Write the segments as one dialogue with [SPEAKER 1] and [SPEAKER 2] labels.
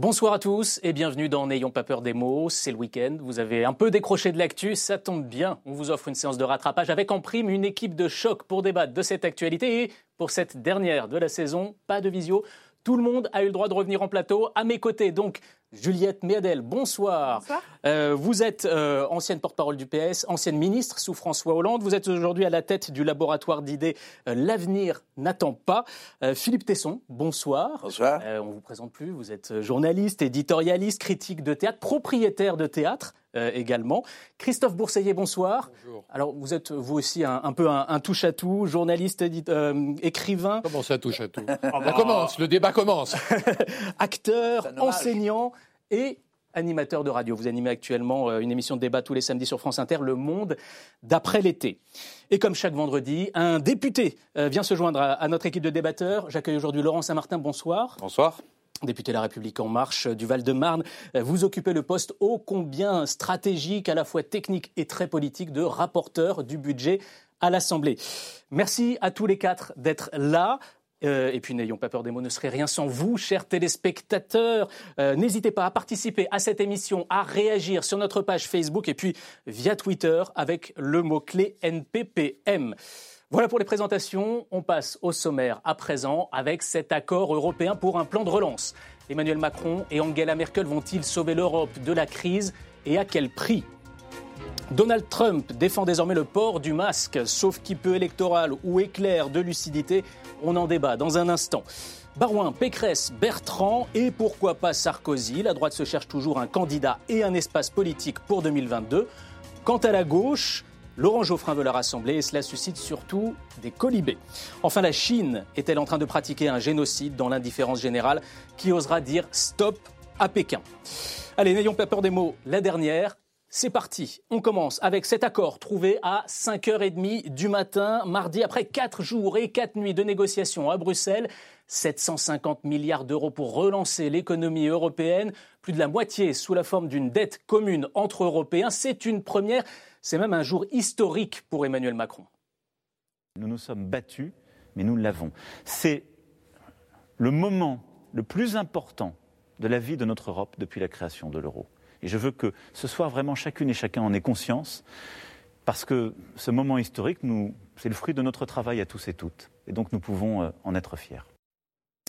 [SPEAKER 1] Bonsoir à tous et bienvenue dans N'ayons pas peur des mots. C'est le week-end. Vous avez un peu décroché de l'actu. Ça tombe bien. On vous offre une séance de rattrapage avec en prime une équipe de choc pour débattre de cette actualité. Et pour cette dernière de la saison, pas de visio. Tout le monde a eu le droit de revenir en plateau. À mes côtés, donc, Juliette Méadel, bonsoir.
[SPEAKER 2] Bonsoir.
[SPEAKER 1] Euh, vous êtes euh, ancienne porte-parole du PS, ancienne ministre sous François Hollande. Vous êtes aujourd'hui à la tête du laboratoire d'idées euh, L'avenir n'attend pas. Euh, Philippe Tesson, bonsoir.
[SPEAKER 3] Bonsoir.
[SPEAKER 1] Euh, on vous présente plus. Vous êtes journaliste, éditorialiste, critique de théâtre, propriétaire de théâtre euh, également. Christophe Bourseillet, bonsoir.
[SPEAKER 4] Bonjour.
[SPEAKER 1] Alors vous êtes vous aussi un, un peu un, un touche-à-tout, journaliste, édite- euh, écrivain,
[SPEAKER 4] Comment ça touche à tout Ça commence, le débat commence.
[SPEAKER 1] acteur, enseignant et animateur de radio. Vous animez actuellement euh, une émission de débat tous les samedis sur France Inter, Le Monde d'après l'été. Et comme chaque vendredi, un député euh, vient se joindre à, notre équipe de débatteurs. J'accueille aujourd'hui Laurent Saint-Martin. Bonsoir.
[SPEAKER 3] Bonsoir.
[SPEAKER 1] Député La République En Marche euh, du Val-de-Marne, vous occupez le poste ô combien stratégique, à la fois technique et très politique, de rapporteur du budget à l'Assemblée. Merci à tous les quatre d'être là. Euh, et puis n'ayons pas peur des mots, ne serait rien sans vous, chers téléspectateurs. Euh, N'hésitez pas à participer à cette émission, à réagir sur notre page Facebook et puis via Twitter avec le mot-clé NPPM. Voilà pour les présentations. On passe au sommaire à présent avec cet accord européen pour un plan de relance. Emmanuel Macron et Angela Merkel vont-ils sauver l'Europe de la crise et à quel prix? Donald Trump défend désormais le port du masque, sauf qui peut électoral ou éclair de lucidité. On en débat dans un instant. Barouin, Pécresse, Bertrand et pourquoi pas Sarkozy. La droite se cherche toujours un candidat et un espace politique pour 2022. Quant à la gauche, Laurent Geoffrin veut la rassembler et cela suscite surtout des colibés. Enfin, la Chine est-elle en train de pratiquer un génocide dans l'indifférence générale? Qui osera dire stop à Pékin? Allez, n'ayons pas peur des mots. La dernière, c'est parti. On commence avec cet accord trouvé à 5h30 du matin, mardi, après 4 jours et 4 nuits de négociations à Bruxelles. 750 milliards d'euros pour relancer l'économie européenne, plus de la moitié sous la forme d'une dette commune entre Européens. C'est une première, c'est même un jour historique pour Emmanuel Macron.
[SPEAKER 5] Nous nous sommes battus, mais nous l'avons. C'est le moment le plus important de la vie de notre Europe depuis la création de l'euro. Et je veux que ce soir, vraiment, chacune et chacun en ait conscience, parce que ce moment historique, c'est le fruit de notre travail à tous et toutes. Et donc, nous pouvons euh, en être fiers.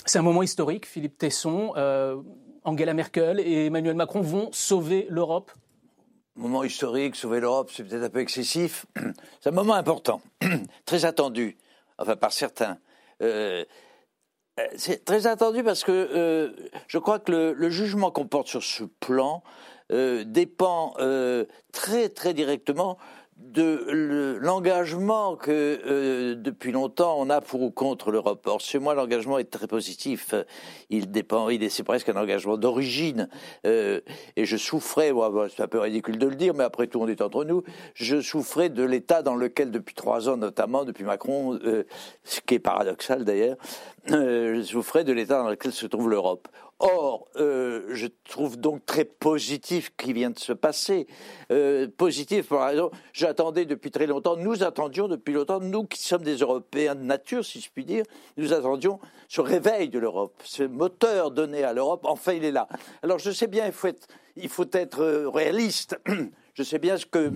[SPEAKER 1] C'est un moment historique, Philippe Tesson. Euh, Angela Merkel et Emmanuel Macron vont sauver l'Europe.
[SPEAKER 3] Moment historique, sauver l'Europe, c'est peut-être un peu excessif. C'est un moment important, très attendu, enfin par certains. Euh, euh, c'est très attendu parce que euh, je crois que le, le jugement qu'on porte sur ce plan euh, dépend euh, très très directement de le- l'engagement que euh, depuis longtemps on a pour ou contre l'Europe. Or, chez moi, l'engagement est très positif. Il dépend, il est, c'est presque un engagement d'origine. Et je souffrais, bon, c'est un peu ridicule de le dire, mais après tout, on est entre nous. Je souffrais de l'état dans lequel, depuis trois ans notamment, depuis Macron, ce qui est paradoxal d'ailleurs, euh, je souffrais de l'état dans lequel se trouve l'Europe. Or, euh, je trouve donc très positif ce qui vient de se passer. Euh, positif la raison, j'attendais depuis très longtemps, nous attendions depuis longtemps, nous qui sommes des Européens de nature, si je puis dire, nous attendions ce réveil de l'Europe, ce moteur donné à l'Europe, enfin il est là. Alors je sais bien, il faut être, euh, réaliste, je sais bien ce que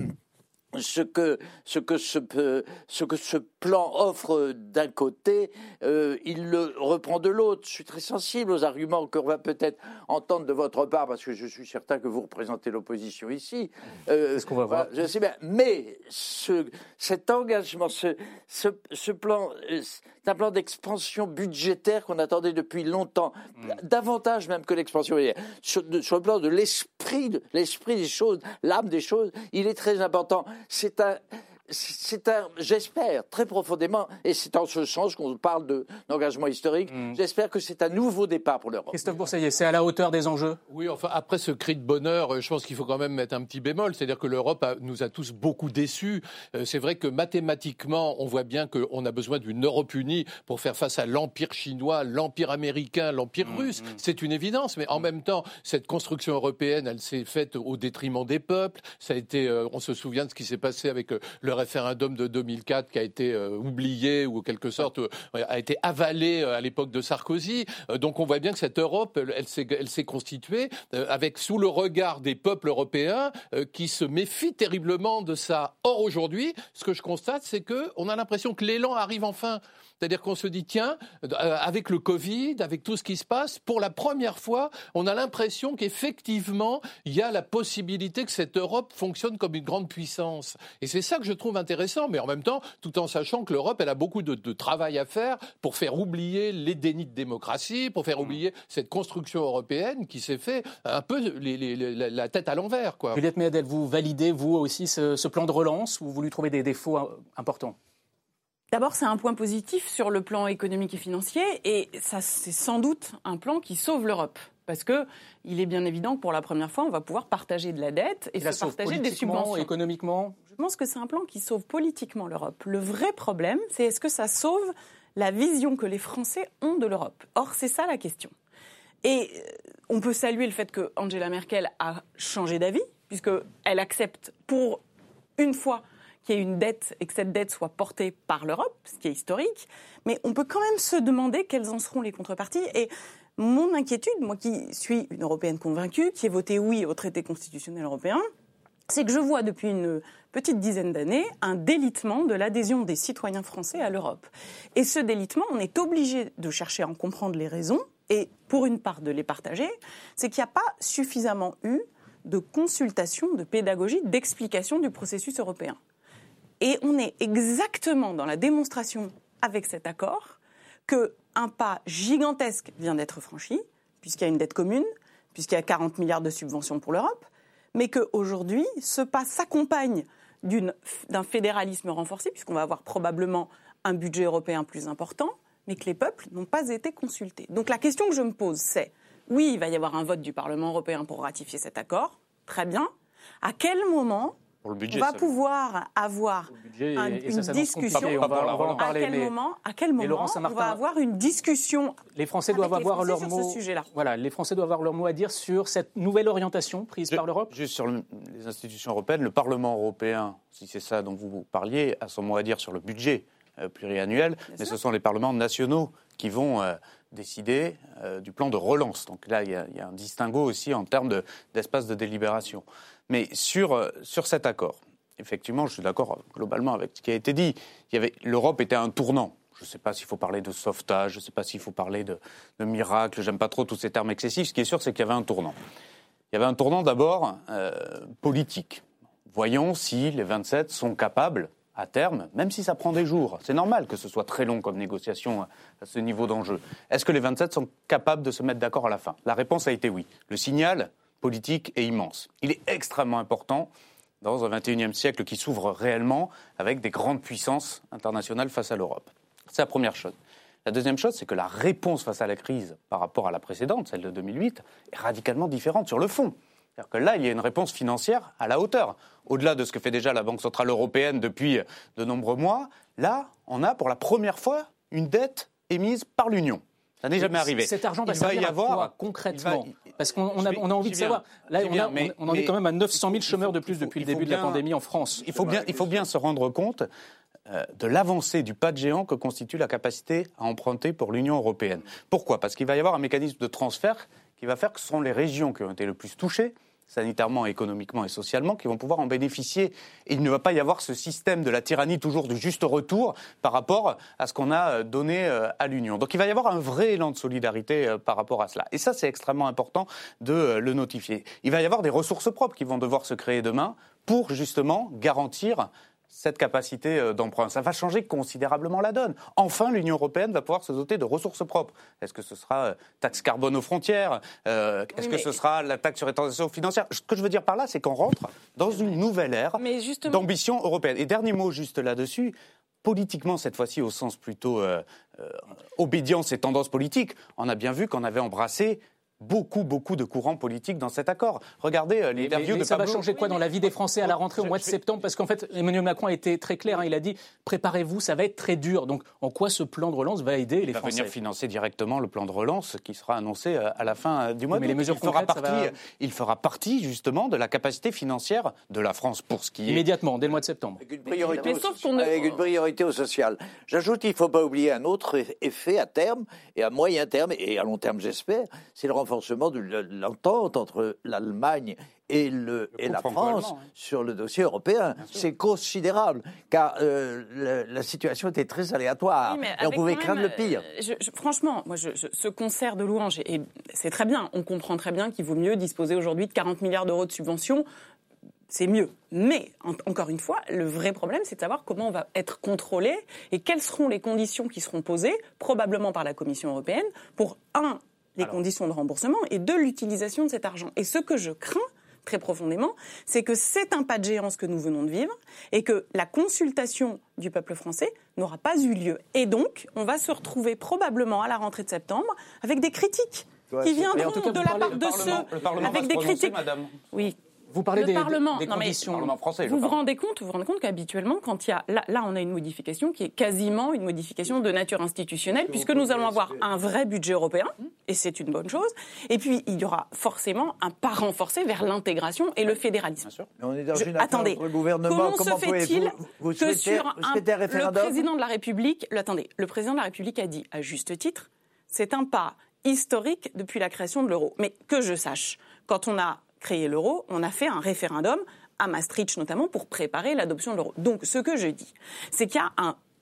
[SPEAKER 3] ce que ce que ce, ce que ce plan offre d'un côté, euh, il le reprend de l'autre. Je suis très sensible aux arguments qu'on va peut-être entendre de votre part, parce que je suis certain que vous représentez l'opposition ici. Euh,
[SPEAKER 1] ce qu'on va voir?
[SPEAKER 3] je sais bien. Mais ce, cet engagement, ce, ce, ce plan, euh, c'est un plan d'expansion budgétaire qu'on attendait depuis longtemps, davantage même que l'expansion. Sur, sur le plan de l'esprit, l'esprit des choses, l'âme des choses, il est très important. C'est un, c'est un, j'espère très profondément, et c'est en ce sens qu'on parle de- d'engagement historique. J'espère que c'est un nouveau départ pour l'Europe.
[SPEAKER 1] Christophe Bourseillet, c'est à la hauteur des enjeux?
[SPEAKER 4] Oui, enfin, après ce cri de bonheur, euh, je pense qu'il faut quand même mettre un petit bémol. C'est-à-dire que l'Europe a- nous a tous beaucoup déçus. Euh, C'est vrai que mathématiquement, on voit bien qu'on a besoin d'une Europe unie pour faire face à l'empire chinois, l'empire américain, l'empire russe. C'est une évidence. Mais en même temps, cette construction européenne, elle s'est faite au détriment des peuples. Ça a été, euh, on se souvient de ce qui s'est passé avec euh, le référendum de 2004 qui a été euh, oublié ou quelque sorte euh, a été avalé à l'époque de Sarkozy. donc on voit bien que cette Europe, elle, elle s'est constituée avec sous le regard des peuples européens qui se méfient terriblement de ça. Or aujourd'hui, ce que je constate, c'est que on a l'impression que l'élan arrive enfin. C'est-à-dire qu'on se dit, tiens, euh, avec le Covid, avec tout ce qui se passe, pour la première fois, on a l'impression qu'effectivement, il y a la possibilité que cette Europe fonctionne comme une grande puissance. Et c'est ça que je trouve intéressant, mais en même temps, tout en sachant que l'Europe, elle a beaucoup de, travail à faire pour faire oublier les dénis de démocratie, pour faire oublier cette construction européenne qui s'est fait un peu la tête à l'envers.
[SPEAKER 1] Juliette Méadel, vous validez, vous aussi, ce, plan de relance ou vous lui trouvez des défauts importants?
[SPEAKER 2] D'abord, c'est un point positif sur le plan économique et financier, et ça, c'est sans doute un plan qui sauve l'Europe. Parce que il est bien évident que pour la première fois, on va pouvoir partager de la dette et, se partager des subventions.
[SPEAKER 1] économiquement?
[SPEAKER 2] Je pense que c'est un plan qui sauve politiquement l'Europe. Le vrai problème, c'est est-ce que ça sauve la vision que les Français ont de l'Europe? Or, c'est ça la question. Et euh, on peut saluer le fait que Angela Merkel a changé d'avis, puisqu'elle accepte pour une fois qu'il y ait une dette et que cette dette soit portée par l'Europe, ce qui est historique. Mais on peut quand même se demander quelles en seront les contreparties. Et mon inquiétude, moi qui suis une Européenne convaincue, qui ai voté oui au traité constitutionnel européen, c'est que je vois depuis une petite dizaine d'années un délitement de l'adhésion des citoyens français à l'Europe. Et ce délitement, on est obligé de chercher à en comprendre les raisons et pour une part de les partager, c'est qu'il n'y a pas suffisamment eu de consultation, de pédagogie, d'explication du processus européen. Et on est exactement dans la démonstration avec cet accord qu'un pas gigantesque vient d'être franchi, puisqu'il y a une dette commune, puisqu'il y a 40 milliards de subventions pour l'Europe, mais qu'aujourd'hui, ce pas s'accompagne d'un fédéralisme renforcé, puisqu'on va avoir probablement un budget européen plus important, mais que les peuples n'ont pas été consultés. Donc la question que je me pose, c'est, oui, il va y avoir un vote du Parlement européen pour ratifier cet accord, très bien. À quel moment on va pouvoir avoir une discussion.
[SPEAKER 1] On va, en parler.
[SPEAKER 2] À quel moment, à quel moment on va avoir une discussion
[SPEAKER 1] Les Français doivent avoir leur mot. Voilà, les Français doivent avoir leur mot à dire sur cette nouvelle orientation prise par l'Europe.
[SPEAKER 6] Juste sur les institutions européennes, le Parlement européen, si c'est ça dont vous parliez, a son mot à dire sur le budget euh, pluriannuel, mais ce sont les parlements nationaux qui vont euh, décider euh, du plan de relance. Donc là, il y, a, un distinguo aussi en termes d'espace de délibération. Mais sur, euh, sur cet accord, effectivement, je suis d'accord globalement avec ce qui a été dit. L'Europe était un tournant. Je ne sais pas s'il faut parler de sauvetage, je ne sais pas s'il faut parler de, miracle, j'aime pas trop tous ces termes excessifs. Ce qui est sûr, c'est qu'il y avait un tournant. Il y avait un tournant d'abord euh, politique. Voyons si les 27 sont capables, à terme, même si ça prend des jours, c'est normal que ce soit très long comme négociation à ce niveau d'enjeu. Est-ce que les 27 sont capables de se mettre d'accord à la fin? La réponse a été oui. Le signal, politique est immense. Il est extrêmement important dans un XXIe siècle qui s'ouvre réellement avec des grandes puissances internationales face à l'Europe. C'est la première chose. La deuxième chose, c'est que la réponse face à la crise par rapport à la précédente, celle de 2008, est radicalement différente sur le fond. C'est-à-dire que là, il y a une réponse financière à la hauteur. Au-delà de ce que fait déjà la Banque Centrale Européenne depuis de nombreux mois, là, on a pour la première fois une dette émise par l'Union. Ça n'est jamais arrivé.
[SPEAKER 1] Cet argent va, il va y avoir concrètement Parce qu'on a, on a envie de savoir. Là, on, en est quand même à 900 000 chômeurs de plus depuis le début de la pandémie en France.
[SPEAKER 6] Il faut bien, il faut bien se rendre compte euh, de l'avancée du pas de géant que constitue la capacité à emprunter pour l'Union européenne. Pourquoi? Parce qu'il va y avoir un mécanisme de transfert qui va faire que ce sont les régions qui ont été le plus touchées sanitairement, économiquement et socialement, qui vont pouvoir en bénéficier. Et il ne va pas y avoir ce système de la tyrannie toujours du juste retour par rapport à ce qu'on a euh, donné euh, à l'Union. Donc il va y avoir un vrai élan de solidarité euh, par rapport à cela. Et ça, c'est extrêmement important de le notifier. Il va y avoir des ressources propres qui vont devoir se créer demain pour justement garantir cette capacité euh, d'emprunt. Ça va changer considérablement la donne. Enfin, l'Union européenne va pouvoir se doter de ressources propres. Est-ce que ce sera euh, taxe carbone aux frontières euh, Est-ce que ce sera la taxe sur les transactions financières? Ce que je veux dire par là, c'est qu'on rentre dans une nouvelle ère d'ambition européenne. Et dernier mot juste là-dessus, politiquement cette fois-ci au sens plutôt obédience et tendance politique, on a bien vu qu'on avait embrassé beaucoup, beaucoup de courants politiques dans cet accord. Regardez euh, l'interview
[SPEAKER 1] de
[SPEAKER 6] Ça
[SPEAKER 1] va changer quoi dans la vie des Français à la rentrée au mois de septembre? Parce qu'en fait, Emmanuel Macron a été très clair. Hein, il a dit préparez-vous, ça va être très dur. Donc, en quoi ce plan de relance va aider les Français
[SPEAKER 6] Il va venir financer directement le plan de relance qui sera annoncé euh, à la fin euh, du mois.
[SPEAKER 1] Mais les mesures
[SPEAKER 6] il fera partie, il fera partie justement de la capacité financière de la France pour ce qui est
[SPEAKER 1] immédiatement dès le mois de septembre.
[SPEAKER 7] Avec une priorité, au, avec une priorité au social. J'ajoute qu'il ne faut pas oublier un autre effet à terme et à moyen terme et à long terme, j'espère, c'est le renforcement de l'entente entre l'Allemagne et, le, et la France sur le dossier européen. C'est considérable, car euh, la, situation était très aléatoire et on pouvait craindre le pire.
[SPEAKER 2] Euh, franchement, moi, ce concert de louanges, et c'est très bien, on comprend très bien qu'il vaut mieux disposer aujourd'hui de 40 milliards d'euros de subventions c'est mieux. Mais, encore une fois, le vrai problème, c'est de savoir comment on va être contrôlé et quelles seront les conditions qui seront posées, probablement par la Commission européenne, pour, un, les conditions de remboursement et deux, l'utilisation de cet argent. Et ce que je crains, très profondément, c'est que c'est un pas de géant ce que nous venons de vivre et que la consultation du peuple français n'aura pas eu lieu. Et donc, on va se retrouver probablement à la rentrée de septembre avec des critiques qui viendront de la part de ceux avec des critiques.
[SPEAKER 6] Madame.
[SPEAKER 2] Oui,
[SPEAKER 1] vous parlez
[SPEAKER 2] le
[SPEAKER 1] des,
[SPEAKER 2] Parlement,
[SPEAKER 1] des, conditions.
[SPEAKER 6] français,
[SPEAKER 2] vous vous rendez compte, vous vous rendez compte qu'habituellement, quand il y a là, là, on a une modification qui est quasiment une modification de nature institutionnelle, puisque nous allons avoir un vrai budget européen, et c'est une bonne chose. Et puis il y aura forcément un pas renforcé vers l'intégration et le fédéralisme.
[SPEAKER 7] Mais on est dans une
[SPEAKER 2] attendez,
[SPEAKER 7] gouvernement.
[SPEAKER 2] Comment, se fait-il que sur
[SPEAKER 7] un, le
[SPEAKER 2] président de la République, le, attendez, le président de la République a dit à juste titre, c'est un pas historique depuis la création de l'euro. Mais que je sache, quand on a créer l'euro, on a fait un référendum à Maastricht notamment pour préparer l'adoption de l'euro. Donc ce que je dis, c'est qu'il y a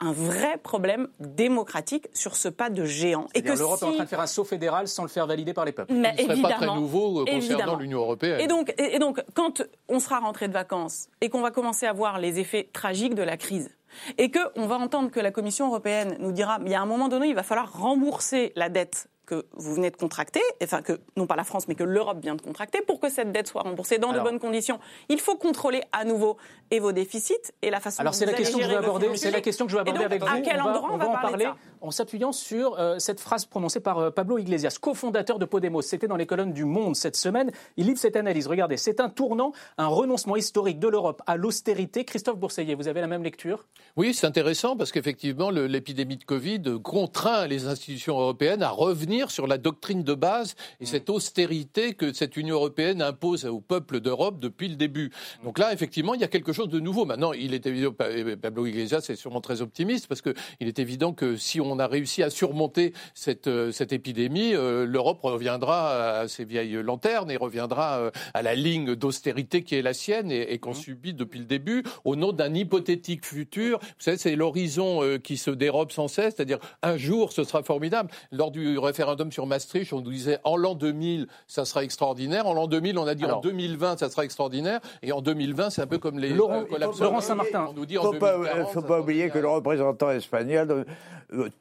[SPEAKER 2] un vrai problème démocratique sur ce pas de géant.
[SPEAKER 1] Et que l'Europe est en train de faire un saut fédéral sans le faire valider par les peuples.
[SPEAKER 2] Mais
[SPEAKER 4] Ce ne serait pas très nouveau euh, concernant l'Union européenne.
[SPEAKER 2] Et donc, et donc, quand on sera rentré de vacances et qu'on va commencer à voir les effets tragiques de la crise, et qu'on va entendre que la Commission européenne nous dira, il y a un moment donné, il va falloir rembourser la dette que vous venez de contracter, enfin que non pas la France, mais que l'Europe vient de contracter, pour que cette dette soit remboursée dans de bonnes conditions, il faut contrôler à nouveau et vos déficits et la façon.
[SPEAKER 1] Alors c'est la question que je veux aborder. C'est la question que je veux aborder avec
[SPEAKER 2] à
[SPEAKER 1] vous.
[SPEAKER 2] Quel
[SPEAKER 1] on
[SPEAKER 2] endroit
[SPEAKER 1] va,
[SPEAKER 2] on va,
[SPEAKER 1] en parler en s'appuyant sur euh, cette phrase prononcée par euh, Pablo Iglesias, cofondateur de Podemos. C'était dans les colonnes du Monde cette semaine. Il livre cette analyse. Regardez, c'est un tournant, un renoncement historique de l'Europe à l'austérité. Christophe Bourseillet, vous avez la même lecture?
[SPEAKER 4] Oui, c'est intéressant parce qu'effectivement l'épidémie de Covid contraint les institutions européennes à revenir sur la doctrine de base et cette austérité que cette Union européenne impose au peuple d'Europe depuis le début. Donc là, effectivement, il y a quelque chose de nouveau. Maintenant, il est évident, Pablo Iglesias est sûrement très optimiste parce qu'il est évident que si on a réussi à surmonter cette, euh, cette épidémie, euh, l'Europe reviendra à ses vieilles lanternes et reviendra euh, à la ligne d'austérité qui est la sienne et, qu'on mmh. subit depuis le début au nom d'un hypothétique futur. Vous savez, c'est l'horizon qui se dérobe sans cesse, c'est-à-dire un jour ce sera formidable. Lors du référendum sur Maastricht, on nous disait en l'an 2000, ça sera extraordinaire. En l'an 2000, on a dit en 2020, ça sera extraordinaire. Et en 2020, c'est un peu comme les
[SPEAKER 1] Laurent, Laurent Saint-Martin.
[SPEAKER 7] On il ne faut pas oublier que le représentant espagnol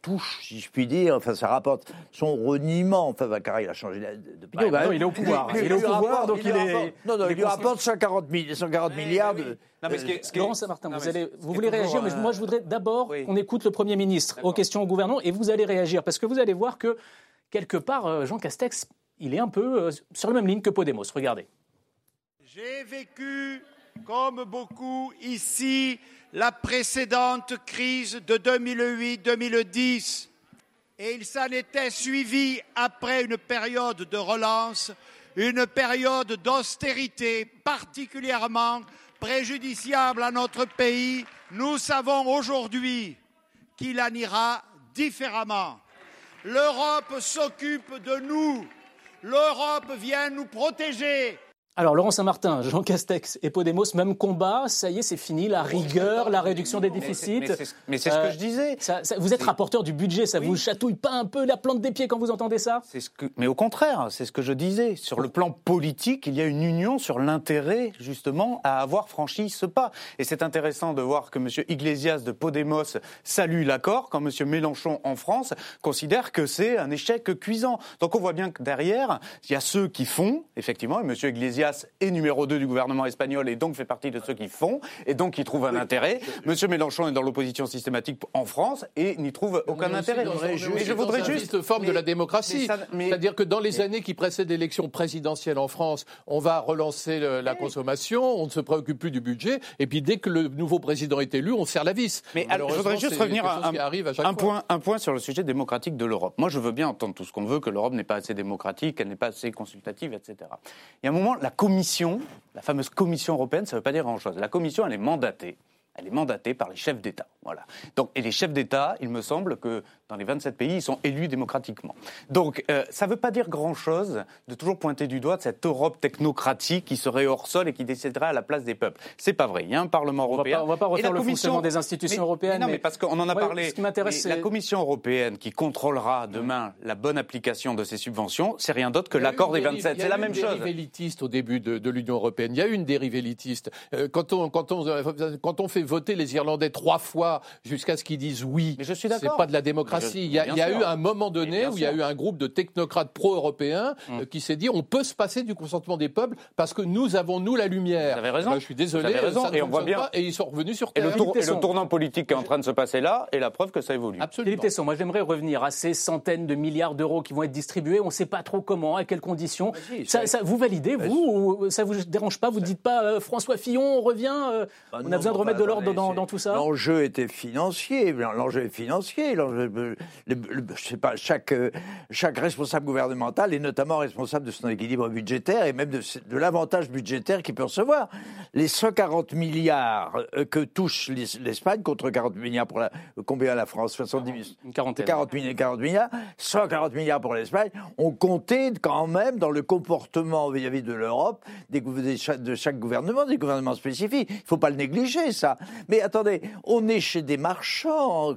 [SPEAKER 7] touche, si je puis dire, enfin ça rapporte son reniement. Enfin, car il a changé
[SPEAKER 1] d'opinion. Bah, il est au pouvoir. Il, est au pouvoir, donc il, est.
[SPEAKER 7] Non, non, il lui rapporte 140, 140 milliards de.
[SPEAKER 1] Non, mais Laurent Saint-Martin, vous, allez, vous voulez réagir, mais moi je voudrais d'abord qu'on écoute le Premier ministre aux questions au gouvernement et vous allez réagir parce que vous allez voir que quelque part, euh, Jean Castex, il est un peu euh, sur la même ligne que Podemos. Regardez.
[SPEAKER 8] J'ai vécu, comme beaucoup ici, la précédente crise de 2008-2010. Et il s'en était suivi, après une période de relance, une période d'austérité particulièrement préjudiciable à notre pays. Nous savons aujourd'hui qu'il en ira différemment. L'Europe s'occupe de nous. L'Europe vient nous protéger.
[SPEAKER 1] Alors Laurent Saint-Martin, Jean Castex et Podemos, même combat, ça y est, c'est fini, la rigueur, la réduction des déficits.
[SPEAKER 6] Mais c'est ce que je disais.
[SPEAKER 1] vous êtes rapporteur du budget, ça vous chatouille pas un peu la plante des pieds quand vous entendez ça?
[SPEAKER 6] Ce que, Mais au contraire, c'est ce que je disais. Sur le plan politique, il y a une union sur l'intérêt justement à avoir franchi ce pas. Et c'est intéressant de voir que M. Iglesias de Podemos salue l'accord, quand M. Mélenchon en France considère que c'est un échec cuisant. Donc on voit bien que derrière, il y a ceux qui font, effectivement, et M. Iglesias Iglesias est numéro 2 du gouvernement espagnol et donc fait partie de ceux qui font et donc qui trouvent un intérêt. Monsieur Mélenchon est dans l'opposition systématique en France et n'y trouve aucun intérêt.
[SPEAKER 4] Mais je voudrais juste forme de la démocratie. C'est-à-dire que dans les années qui précèdent l'élection présidentielle en France, on va relancer la consommation, on ne se préoccupe plus du budget, et puis dès que le nouveau président est élu, on serre la vis.
[SPEAKER 6] Mais alors, je voudrais juste revenir à un, point, un point sur le sujet démocratique de l'Europe. Moi, je veux bien entendre tout ce qu'on veut, que l'Europe n'est pas assez démocratique, qu'elle n'est pas assez consultative, etc. Il y a un moment, la Commission, la fameuse Commission européenne, ça ne veut pas dire grand-chose. La Commission, elle est mandatée elle est mandatée par les chefs d'État. Voilà. Donc, et les chefs d'État, il me semble que dans les 27 pays, ils sont élus démocratiquement. Donc, euh, ça ne veut pas dire grand-chose de toujours pointer du doigt de cette Europe technocratique qui serait hors sol et qui déciderait à la place des peuples. C'est pas vrai. Il y a un Parlement européen.
[SPEAKER 1] On ne va pas refaire le fonctionnement des institutions européennes.
[SPEAKER 6] non, mais, parce qu'on en a parlé. Ce qui m'intéresse, La Commission européenne qui contrôlera demain la bonne application de ces subventions, c'est rien d'autre que l'accord des 27. C'est la même chose. Il y a
[SPEAKER 4] une dérive élitiste au début de, l'Union européenne. Il y a une dérive élitiste. Euh, quand, on, quand, on, quand on fait voter les Irlandais trois fois jusqu'à ce qu'ils disent oui,
[SPEAKER 6] mais je suis
[SPEAKER 4] c'est pas de la démocratie. il y a, eu un moment donné où il y a eu un groupe de technocrates pro-européens hum. euh, qui s'est dit on peut se passer du consentement des peuples parce que nous avons nous la lumière.
[SPEAKER 6] Vous avez raison.
[SPEAKER 4] je suis désolé.
[SPEAKER 6] raison. et on voit bien.
[SPEAKER 4] Pas, et ils sont revenus sur terre.
[SPEAKER 6] Et le, tournant politique qui est en train de se passer là est la preuve que ça évolue.
[SPEAKER 1] Absolument. Philippe Tesson, moi j'aimerais revenir à ces centaines de milliards d'euros qui vont être distribués. On ne sait pas trop comment, à quelles conditions. Ça, vous validez, vous ou Ça vous dérange pas Vous ne dites pas euh, François Fillon, on revient euh, bah On a besoin de remettre de l'ordre dans, dans, tout ça?
[SPEAKER 3] L'enjeu était financier. L'enjeu est financier. je sais pas, chaque, chaque responsable gouvernemental est notamment responsable de son équilibre budgétaire et même de, de l'avantage budgétaire qu'il peut recevoir. Les 140 milliards euh, que touche l'Espagne contre 40 milliards pour la, combien la France? 70 40, 40, milliards, 140 milliards pour l'Espagne, on comptait quand même dans le comportement vis-à-vis de l'Europe de chaque gouvernement, des gouvernements spécifiques. Il ne faut pas le négliger, ça. Mais attendez, on est chez des marchands.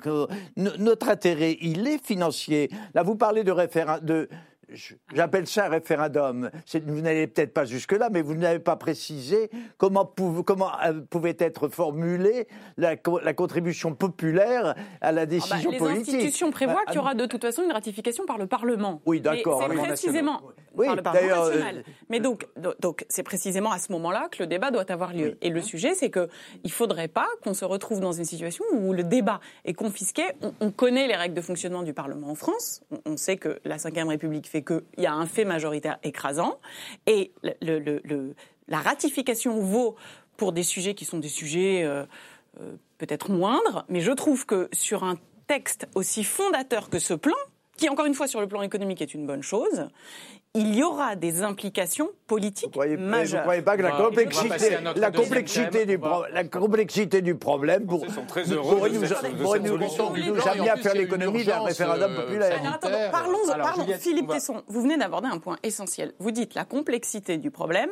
[SPEAKER 3] Notre intérêt, il est financier. Là, vous parlez de référendum. J'appelle ça un référendum. Vous n'allez peut-être pas jusque-là, mais vous n'avez pas précisé comment, comment euh, pouvait être formulée la, contribution populaire à la ah bah, décision politique.
[SPEAKER 2] Les institutions prévoient bah, qu'il y aura de toute façon une ratification par le Parlement.
[SPEAKER 3] Oui, d'accord.
[SPEAKER 2] C'est précisément oui, par le Parlement national. Euh, mais donc, donc c'est précisément à ce moment-là que le débat doit avoir lieu. Et le sujet, c'est qu'il ne faudrait pas qu'on se retrouve dans une situation où le débat est confisqué. On, connaît les règles de fonctionnement du Parlement en France. On, on sait que la Ve République fait qu'il y a un fait majoritaire écrasant. Et la ratification vaut pour des sujets qui sont des sujets euh, euh, peut-être moindres, mais je trouve que sur un texte aussi fondateur que ce plan, qui encore une fois sur le plan économique est une bonne chose, il y aura des implications politiques majeures. Vous ne
[SPEAKER 3] croyez pas que la complexité, la complexité, du, la complexité du problème pour,
[SPEAKER 6] pourrait nous,
[SPEAKER 3] nous, amener à faire l'économie d'un référendum euh, populaire.
[SPEAKER 2] Parlons, parlons Philippe Tesson, vous venez d'aborder un point essentiel. Vous dites la complexité du problème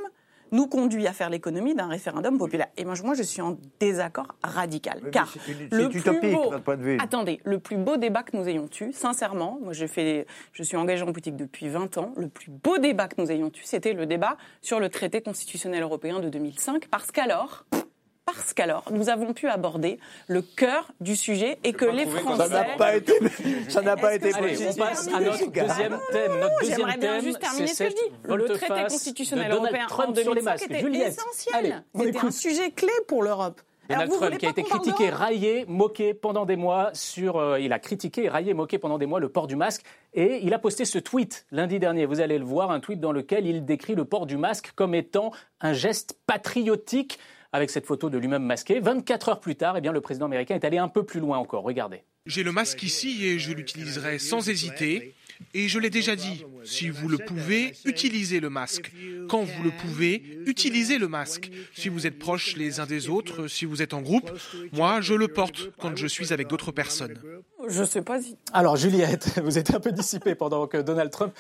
[SPEAKER 2] nous conduit à faire l'économie d'un référendum populaire. Et moi, moi, je suis en désaccord radical. car le plus beau, point de vue. Attendez, le plus beau débat que nous ayons eu, sincèrement, moi, je, fais, je suis engagé en politique depuis 20 ans, le plus beau débat que nous ayons eu, c'était le débat sur le traité constitutionnel européen de 2005, parce qu'alors, parce qu'alors nous avons pu aborder le cœur du sujet et que les Français.
[SPEAKER 3] Ça n'a pas été, ça n'a pas été possible.
[SPEAKER 1] On passe à notre deuxième thème. Notre deuxième
[SPEAKER 2] J'aimerais bien juste terminer ce que je dis. Le traité constitutionnel européen en 2005 était essentiel. C'était un sujet clé pour l'Europe.
[SPEAKER 1] Donald Trump qui a été critiqué, raillé, moqué pendant des mois sur, euh, il a critiqué, raillé, moqué pendant des mois le port du masque et il a posté ce tweet lundi dernier. Vous allez le voir, un tweet dans lequel il décrit le port du masque comme étant un geste patriotique avec cette photo de lui-même masqué. 24 heures plus tard, eh bien, le président américain est allé un peu plus loin encore. Regardez.
[SPEAKER 9] J'ai le masque ici et je l'utiliserai sans hésiter. Et je l'ai déjà dit, si vous le pouvez, utilisez le masque. Quand vous le pouvez, utilisez le masque. Si vous êtes proches les uns des autres, si vous êtes en groupe, moi je le porte quand je suis avec d'autres personnes.
[SPEAKER 2] Je sais pas si.
[SPEAKER 1] Alors Juliette, vous êtes un peu dissipée pendant que Donald Trump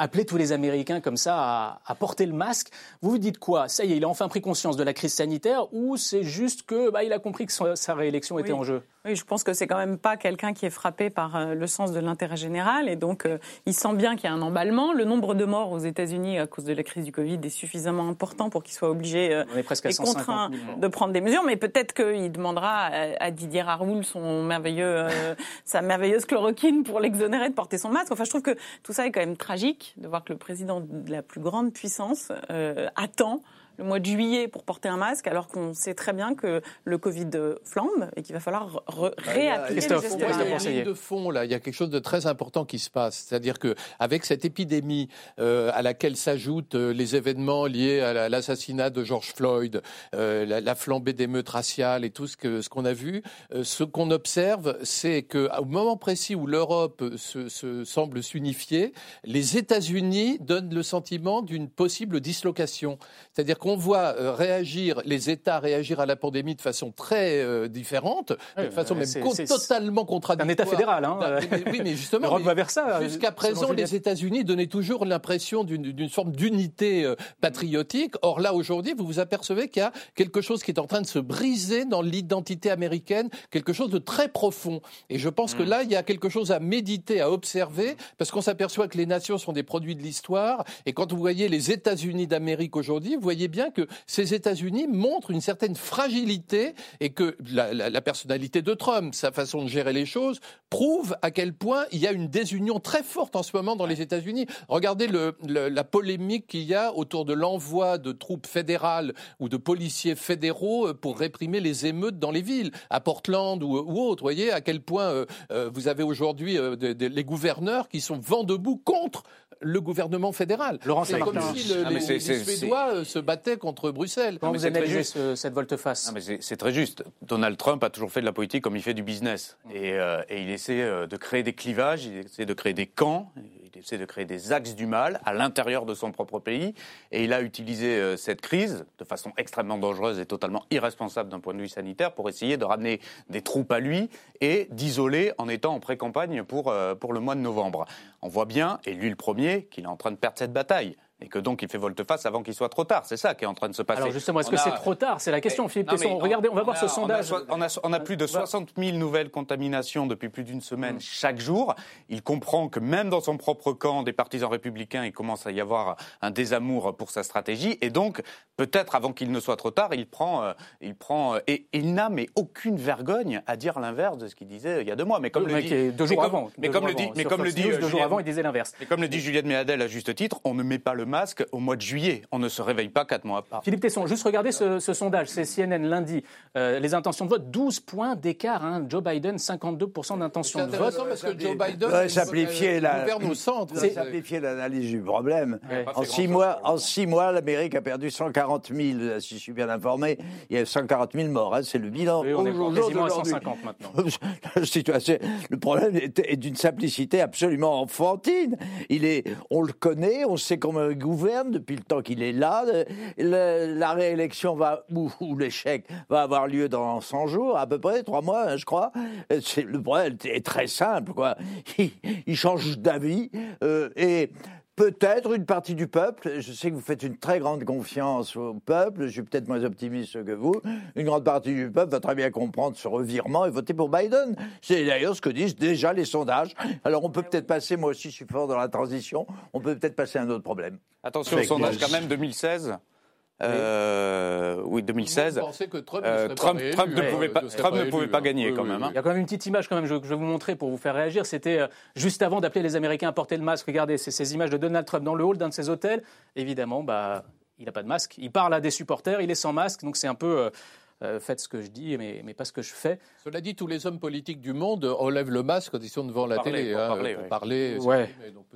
[SPEAKER 1] appeler tous les Américains comme ça à, porter le masque. Vous vous dites quoi? Ça y est, il a enfin pris conscience de la crise sanitaire ou c'est juste que bah, il a compris que sa, réélection était en jeu?
[SPEAKER 2] Oui, je pense que c'est quand même pas quelqu'un qui est frappé par euh, le sens de l'intérêt général et donc euh, il sent bien qu'il y a un emballement. Le nombre de morts aux États-Unis à cause de la crise du Covid est suffisamment important pour qu'il soit obligé
[SPEAKER 1] à
[SPEAKER 2] et
[SPEAKER 1] 150
[SPEAKER 2] contraint
[SPEAKER 1] 000 morts.
[SPEAKER 2] de prendre des mesures, mais peut-être qu'il demandera à, à Didier Raoul son merveilleux, euh, sa merveilleuse chloroquine pour l'exonérer de porter son masque. Enfin, je trouve que tout ça est quand même tragique de voir que le président de la plus grande puissance euh, attend le mois de juillet pour porter un masque, alors qu'on sait très bien que le Covid flambe et qu'il va falloir re- réappliquer les gestes
[SPEAKER 1] Christophe
[SPEAKER 4] Moi, il y a
[SPEAKER 2] barrières.
[SPEAKER 4] de fond là. Il y a quelque chose de très important qui se passe. C'est-à-dire que avec cette épidémie euh, à laquelle s'ajoutent euh, les événements liés à la- l'assassinat de George Floyd, euh, la, la flambée d'émeutes raciales et tout ce que ce qu'on a vu, euh, ce qu'on observe, c'est que au moment précis où l'Europe se, se semble s'unifier, les États-Unis donnent le sentiment d'une possible dislocation. C'est-à-dire qu'on voit euh, réagir les États réagir à la pandémie de façon très euh, différente, de façon même co- totalement contradictoire.
[SPEAKER 1] un État fédéral. Hein.
[SPEAKER 4] Non, mais- oui, mais justement,
[SPEAKER 1] L'Europe va vers ça.
[SPEAKER 4] Jusqu'à présent, les États-Unis donnaient toujours l'impression d'une forme d'unité euh, patriotique. Or là, aujourd'hui, vous vous apercevez qu'il y a quelque chose qui est en train de se briser dans l'identité américaine, quelque chose de très profond. Et je pense que là, il y a quelque chose à méditer, à observer, parce qu'on s'aperçoit que les nations sont des produits de l'histoire. Et quand vous voyez les États-Unis d'Amérique aujourd'hui, vous voyez bien que ces États-Unis montrent une certaine fragilité et que la, personnalité de Trump, sa façon de gérer les choses, prouve à quel point il y a une désunion très forte en ce moment dans les États-Unis. Regardez la polémique qu'il y a autour de l'envoi de troupes fédérales ou de policiers fédéraux euh, pour réprimer les émeutes dans les villes, à Portland ou, autre. Vous voyez à quel point euh, euh, vous avez aujourd'hui les gouverneurs qui sont vent debout contre le gouvernement fédéral.
[SPEAKER 1] Laurent
[SPEAKER 4] C'est comme si le-
[SPEAKER 6] Ah,
[SPEAKER 4] les, Suédois euh, se battaient contre Bruxelles.
[SPEAKER 1] Comment vous
[SPEAKER 6] c'est très
[SPEAKER 1] analysez
[SPEAKER 6] juste.
[SPEAKER 1] ce- cette volte-face
[SPEAKER 6] Non, mais c'est c'est très juste. Donald Trump a toujours fait de la politique comme il fait du business. Et, euh, et il essaie euh, de créer des clivages, il essaie de créer des camps, il essaie de créer des axes du mal à l'intérieur de son propre pays. Et il a utilisé euh, cette crise de façon extrêmement dangereuse et totalement irresponsable d'un point de vue sanitaire pour essayer de ramener des troupes à lui et d'isoler en étant en pré-campagne pour, euh, pour le mois de novembre. On voit bien, et lui le premier, qu'il est en train de perdre cette bataille. Et que donc il fait volte-face avant qu'il soit trop tard. C'est ça qui est en train de se passer.
[SPEAKER 1] Alors justement, est-ce
[SPEAKER 6] On
[SPEAKER 1] que
[SPEAKER 6] a-
[SPEAKER 1] c'est trop tard C'est la question, Philippe
[SPEAKER 6] mais
[SPEAKER 1] Tesson. Regardez, on va voir
[SPEAKER 6] a-
[SPEAKER 1] ce sondage.
[SPEAKER 6] so- On a, plus de
[SPEAKER 1] On va-
[SPEAKER 6] 60 000 nouvelles contaminations depuis plus d'une semaine chaque jour. Il comprend que même dans son propre camp des partisans républicains, il commence à y avoir un désamour pour sa stratégie. Et donc, peut-être avant qu'il ne soit trop tard, il prend, euh, il prend, euh, et il n'a mais aucune vergogne à dire l'inverse de ce qu'il disait euh, il y a deux mois. Mais comme
[SPEAKER 1] Le
[SPEAKER 6] dit,
[SPEAKER 1] deux
[SPEAKER 6] mais
[SPEAKER 1] jours avant.
[SPEAKER 6] mais comme le dit, mais comme le dit
[SPEAKER 1] deux jours avant, il disait l'inverse.
[SPEAKER 6] et comme le dit Juliette Méadel à juste titre, on ne met pas le masque au mois de juillet. On ne se réveille pas quatre mois après.
[SPEAKER 1] Philippe Tesson, juste regardez ce, ce sondage, c'est CNN lundi. Euh, les intentions de vote, 12 points d'écart. hein. Joe Biden, 52%
[SPEAKER 4] C'est
[SPEAKER 1] d'intention de vote.
[SPEAKER 4] intéressant parce que Joe Biden
[SPEAKER 3] Ouais, simplifier la-
[SPEAKER 4] gouverne au centre.
[SPEAKER 3] Simplifier l'analyse du problème,
[SPEAKER 1] Ouais.
[SPEAKER 3] En six, mois, en six mois, l'Amérique a perdu 140 000, si je suis bien informé. Il y a 140 000 morts. hein, c'est le bilan.
[SPEAKER 1] Oui, on est quasiment à
[SPEAKER 3] d'aujourd'hui.
[SPEAKER 1] 150 maintenant.
[SPEAKER 3] La situation- le problème est, est d'une simplicité absolument enfantine. Il est, on le connaît, on sait comment gouverne depuis le temps qu'il est là. Le- la réélection va ou, l'échec va avoir lieu dans 100 jours, à peu près trois mois, hein, je crois. C'est- Le problème est très simple, quoi. Il, il change d'avis euh, et. Peut-être une partie du peuple, je sais que vous faites une très grande confiance au peuple, je suis peut-être moins optimiste que vous, une grande partie du peuple va très bien comprendre ce revirement et voter pour Biden. C'est d'ailleurs ce que disent déjà les sondages. Alors on peut peut-être passer, moi aussi je suis fort dans la transition, on peut peut-être passer à un autre problème.
[SPEAKER 6] Attention au sondage quand même 2016. Euh, oui, 2016.
[SPEAKER 4] Vous pensez que Trump,
[SPEAKER 6] Euh,
[SPEAKER 4] ne pas
[SPEAKER 6] Trump-
[SPEAKER 4] réélu,
[SPEAKER 6] Trump ne
[SPEAKER 4] euh,
[SPEAKER 6] pouvait pas-
[SPEAKER 4] serait
[SPEAKER 6] Trump ne
[SPEAKER 4] élu,
[SPEAKER 6] pouvait pas gagner,
[SPEAKER 4] Oui,
[SPEAKER 6] quand même, hein.
[SPEAKER 1] Il y a quand même une petite image quand même, je, je vais vous montrer pour vous faire réagir. C'était euh, juste avant d'appeler les Américains à porter le masque. Regardez, c'est ces images de Donald Trump dans le hall d'un de ses hôtels. Évidemment, bah, il n'a pas de masque. Il parle à des supporters, il est sans masque. Donc c'est un peu, euh, faites ce que je dis, mais, mais pas ce que je fais.
[SPEAKER 4] Cela dit, tous les hommes politiques du monde enlèvent le masque quand ils sont devant la
[SPEAKER 6] Parler,
[SPEAKER 4] télé.
[SPEAKER 6] pour
[SPEAKER 4] hein,
[SPEAKER 6] parler,
[SPEAKER 4] pour
[SPEAKER 6] oui.
[SPEAKER 4] parler,
[SPEAKER 1] Ouais.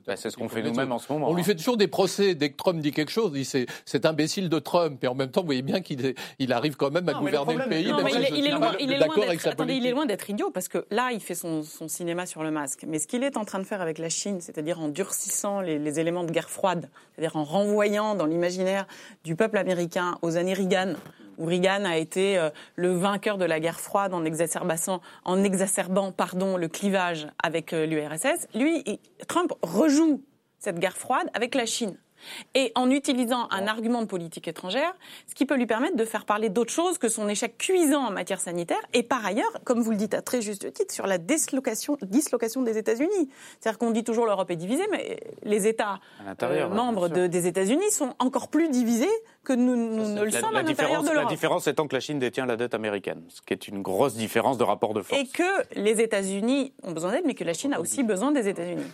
[SPEAKER 6] Bah, c'est ce qu'on
[SPEAKER 4] qu'il
[SPEAKER 6] fait nous-mêmes en ce moment.
[SPEAKER 4] On lui
[SPEAKER 6] hein.
[SPEAKER 4] fait toujours des procès dès que Trump dit quelque chose. Il dit c'est cet imbécile de Trump. Et en même temps, vous voyez bien qu'il est- il arrive quand même à
[SPEAKER 6] Non, mais le
[SPEAKER 4] gouverner le, pays.
[SPEAKER 2] Non,
[SPEAKER 4] même
[SPEAKER 2] mais
[SPEAKER 4] si
[SPEAKER 2] il est, loin, d'être,
[SPEAKER 4] sa
[SPEAKER 2] attendez, il est
[SPEAKER 4] politique.
[SPEAKER 2] loin d'être idiot parce que là, il fait son, son cinéma sur le masque. Mais ce qu'il est en train de faire avec la Chine, c'est-à-dire en durcissant les, les éléments de guerre froide, c'est-à-dire en renvoyant dans l'imaginaire du peuple américain aux années Reagan, où Reagan a été euh, le vainqueur de la guerre froide en exacerbant, en exacerbant pardon, le clivage avec euh, l'URSS, lui, Trump rejoue cette guerre froide avec la Chine. Et en utilisant un argument de politique étrangère, ce qui peut lui permettre de faire parler d'autres choses que son échec cuisant en matière sanitaire. Et par ailleurs, comme vous le dites à très juste titre, sur la dislocation, dislocation des États-Unis. C'est-à-dire qu'on dit toujours l'Europe est divisée, mais les États euh, membres de, des États-Unis sont encore plus divisés que nous, nous ne le sommes à l'intérieur de l'Europe.
[SPEAKER 6] La différence étant que la Chine détient la dette américaine, ce qui est une grosse différence de rapport de force.
[SPEAKER 2] Et que les États-Unis ont besoin d'aide, mais que la Chine a aussi besoin des États-Unis.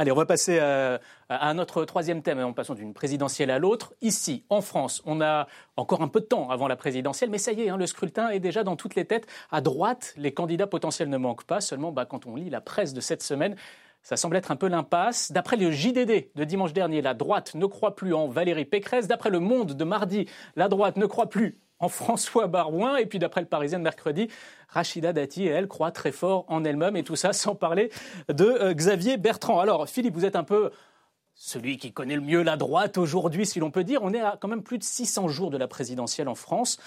[SPEAKER 1] Allez, on va passer à, à, notre troisième thème, en passant d'une présidentielle à l'autre. Ici, en France, on a encore un peu de temps avant la présidentielle, mais ça y est, hein, le scrutin est déjà dans toutes les têtes. À droite, les candidats potentiels ne manquent pas, seulement bah, quand on lit la presse de cette semaine, ça semble être un peu l'impasse. D'après le JDD de dimanche dernier, la droite ne croit plus en Valérie Pécresse. D'après le Monde de mardi, la droite ne croit plus en François Barouin. Et puis d'après le Parisien de mercredi, Rachida Dati, elle, croit très fort en elle-même. Et tout ça sans parler de euh, Xavier Bertrand. Alors Philippe, vous êtes un peu celui qui connaît le mieux la droite aujourd'hui, si l'on peut dire. On est à quand même plus de 600 jours de la présidentielle en France.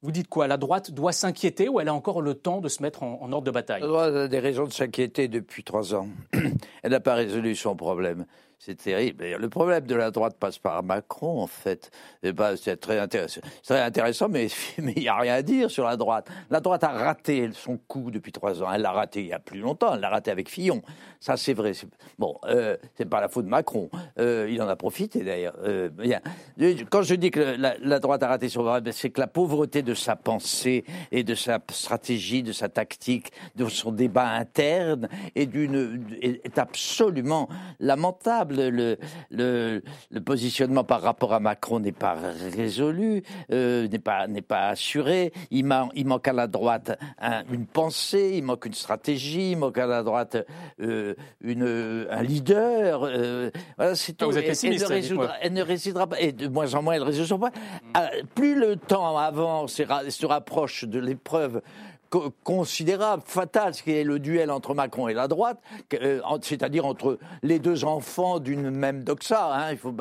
[SPEAKER 1] Vous dites quoi? La droite doit s'inquiéter ou elle a encore le temps de se mettre en, ordre de bataille? La
[SPEAKER 3] droite a des raisons de s'inquiéter depuis trois ans. elle n'a pas résolu son problème. C'est terrible. Le problème de la droite passe par Macron, en fait. c'est très intéressant. très intéressant, mais il n'y a rien à dire sur la droite. La droite a raté son coup depuis trois ans. Elle l'a raté il y a plus longtemps. Elle l'a raté avec Fillon. Ça, c'est vrai. Bon, euh, c'est pas la faute de Macron. Euh, il en a profité d'ailleurs. Euh, quand je dis que la, droite a raté son problème, c'est que la pauvreté de sa pensée et de sa stratégie, de sa tactique, de son débat interne est, absolument lamentable le, positionnement par rapport à Macron n'est pas résolu, euh, n'est pas, assuré. Il, il, manque à la droite une pensée, il manque une stratégie, il manque à la droite euh, une, un leader. Euh,
[SPEAKER 1] voilà, c'est tout. Ah, vous êtes pessimiste,
[SPEAKER 3] elle, ne elle, ne résoudra pas, et de moins en moins elle ne résoudra pas. Ah, plus le temps avance et se rapproche de l'épreuve considérable, fatal, ce qui est le duel entre Macron et la droite, euh, c'est-à-dire entre les deux enfants d'une même doxa. Hein, il faut.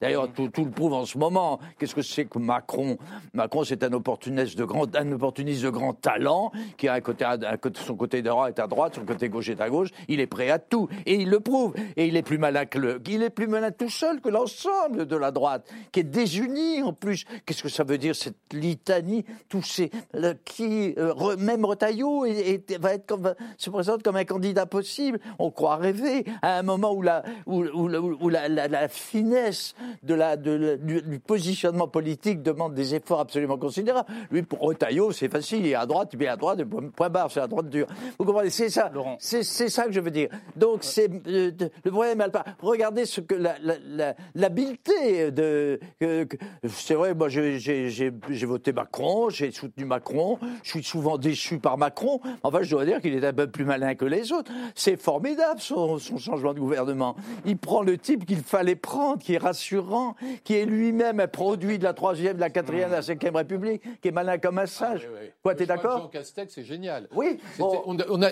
[SPEAKER 3] D'ailleurs, tout, le prouve en ce moment. Qu'est-ce que c'est que Macron? Macron, c'est un opportuniste de grand, un opportuniste de grand talent qui a un côté, son côté droit est à droite, son côté gauche est à gauche. Il est prêt à tout et il le prouve. Et il est plus malin que il est plus malin tout seul que l'ensemble de la droite, qui est désunie en plus. Qu'est-ce que ça veut dire cette litanie, tous ces qui euh, même Retailleau va être comme, se présente comme un candidat possible. On croit rêver à un moment où la, où, où, la, la, finesse de la, de, du, positionnement politique demande des efforts absolument considérables. Lui, pour Retailleau, c'est facile. Il est à droite, il est à droite, point barre, c'est à droite dure. Vous comprenez? C'est ça. C'est ça que je veux dire. Donc, c'est euh, le problème. Regardez ce que l'habileté de. c'est vrai, moi, j'ai voté Macron, j'ai soutenu Macron. Je suis souvent déçu par Macron. Enfin, je dois dire qu'il est un peu plus malin que les autres. C'est formidable son, changement de gouvernement. Il prend le type qu'il fallait prendre, qui est rassurant, qui est lui-même un produit de la troisième, de la quatrième, de la cinquième République, qui est malin comme un sage. Ah, Quoi, t'es d'accord
[SPEAKER 4] Jean Castex, c'est génial.
[SPEAKER 3] Oui.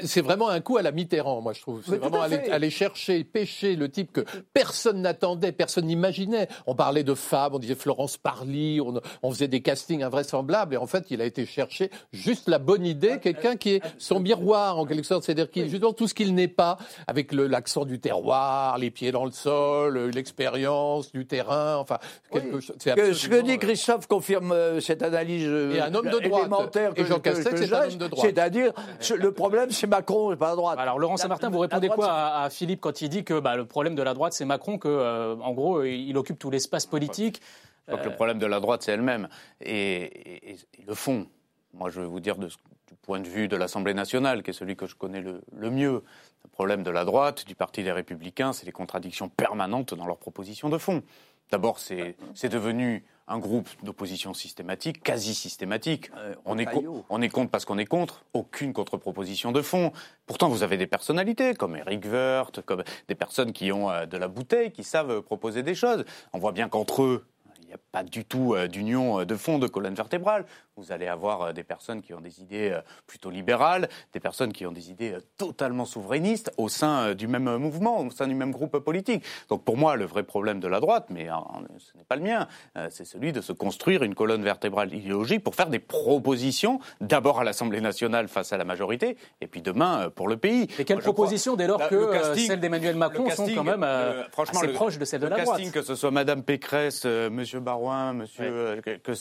[SPEAKER 4] c'est vraiment un coup à la Mitterrand, moi je trouve. C'est vraiment aller, chercher, pêcher le type que personne n'attendait, personne n'imaginait. On parlait de femmes, on disait Florence Parly, on, on faisait des castings invraisemblables, et en fait, il a été chercher juste la bonne idée quelqu'un qui est son miroir en quelque sorte, c'est-à-dire qui justement tout ce qu'il n'est pas, avec l'accent du terroir, les pieds dans le sol, euh, l'expérience du terrain, enfin
[SPEAKER 3] quelque chose. Ce que dit Christophe confirme euh, cette analyse
[SPEAKER 4] et un homme de droite.
[SPEAKER 3] Que, et Jean Castex c'est un homme de droite. C'est-à-dire le problème c'est Macron, pas la droite.
[SPEAKER 1] Alors Laurent Saint-Martin, vous répondez quoi à, Philippe quand il dit que bah, le problème de la droite c'est Macron, que euh, en gros il occupe tout l'espace politique.
[SPEAKER 6] Je crois que le problème de la droite, c'est elle-même. Et, et, le fond, moi, je vais vous dire de, du point de vue de l'Assemblée nationale, qui est celui que je connais le, mieux. Le problème de la droite, du Parti des Républicains, c'est les contradictions permanentes dans leurs propositions de fond. D'abord, c'est devenu un groupe d'opposition systématique, quasi systématique. Euh, on, est on est contre parce qu'on est contre, aucune contre-proposition de fond. Pourtant, vous avez des personnalités comme Eric Woerth, comme des personnes qui ont euh, de la bouteille, qui savent proposer des choses. On voit bien qu'entre eux, il n'y a pas du tout euh, d'union de fond, de colonne vertébrale. Vous allez avoir euh, des personnes qui ont des idées euh, plutôt libérales, des personnes qui ont des idées euh, totalement souverainistes au sein du même mouvement, au sein du même groupe politique. Donc pour moi, le vrai problème de la droite, mais ce n'est pas le mien, c'est celui de se construire une colonne vertébrale idéologique pour faire des propositions, d'abord à l'Assemblée nationale face à la majorité, et puis demain pour le pays.
[SPEAKER 1] Et quelles propositions dès lors
[SPEAKER 6] Là,
[SPEAKER 1] que
[SPEAKER 6] le casting-
[SPEAKER 1] celles d'Emmanuel Macron sont
[SPEAKER 6] casting,
[SPEAKER 1] quand même euh,
[SPEAKER 6] franchement,
[SPEAKER 1] assez
[SPEAKER 6] le-
[SPEAKER 1] proches de celles de
[SPEAKER 6] le
[SPEAKER 1] la
[SPEAKER 6] casting,
[SPEAKER 1] droite
[SPEAKER 6] que ce soit Madame Pécresse, euh, Monsieur Barouin, Monsieur, euh, que, que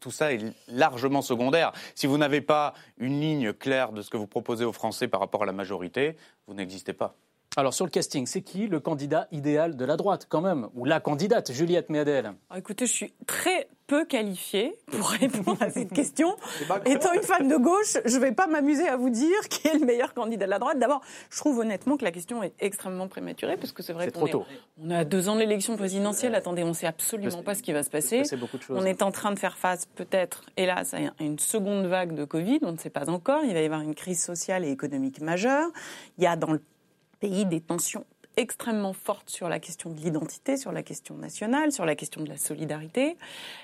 [SPEAKER 6] tout ça est largement secondaire. Si vous n'avez pas une ligne claire de ce que vous proposez aux Français par rapport à la majorité, vous n'existez pas.
[SPEAKER 1] Alors sur le casting, c'est qui le candidat idéal de la droite quand même Ou la candidate, Juliette Méadel?
[SPEAKER 2] Alors, écoutez, je suis très peu qualifiée pour répondre à cette question. Étant une femme de gauche, je ne vais pas m'amuser à vous dire qui est le meilleur candidat de la droite. D'abord, je trouve honnêtement que la question est extrêmement prématurée, parce que c'est vrai
[SPEAKER 1] C'est
[SPEAKER 2] qu'on
[SPEAKER 1] trop
[SPEAKER 2] est,
[SPEAKER 1] tôt.
[SPEAKER 2] on est à deux ans de l'élection présidentielle. Attendez, on ne sait absolument pas ce qui va se passer.
[SPEAKER 1] C'est beaucoup de choses.
[SPEAKER 2] On est en train de faire face, peut-être, hélas, à une seconde vague de Covid. On ne sait pas encore. Il va y avoir une crise sociale et économique majeure. Il y a dans le pays des tensions extrêmement fortes sur la question de l'identité, sur la question nationale, sur la question de la solidarité.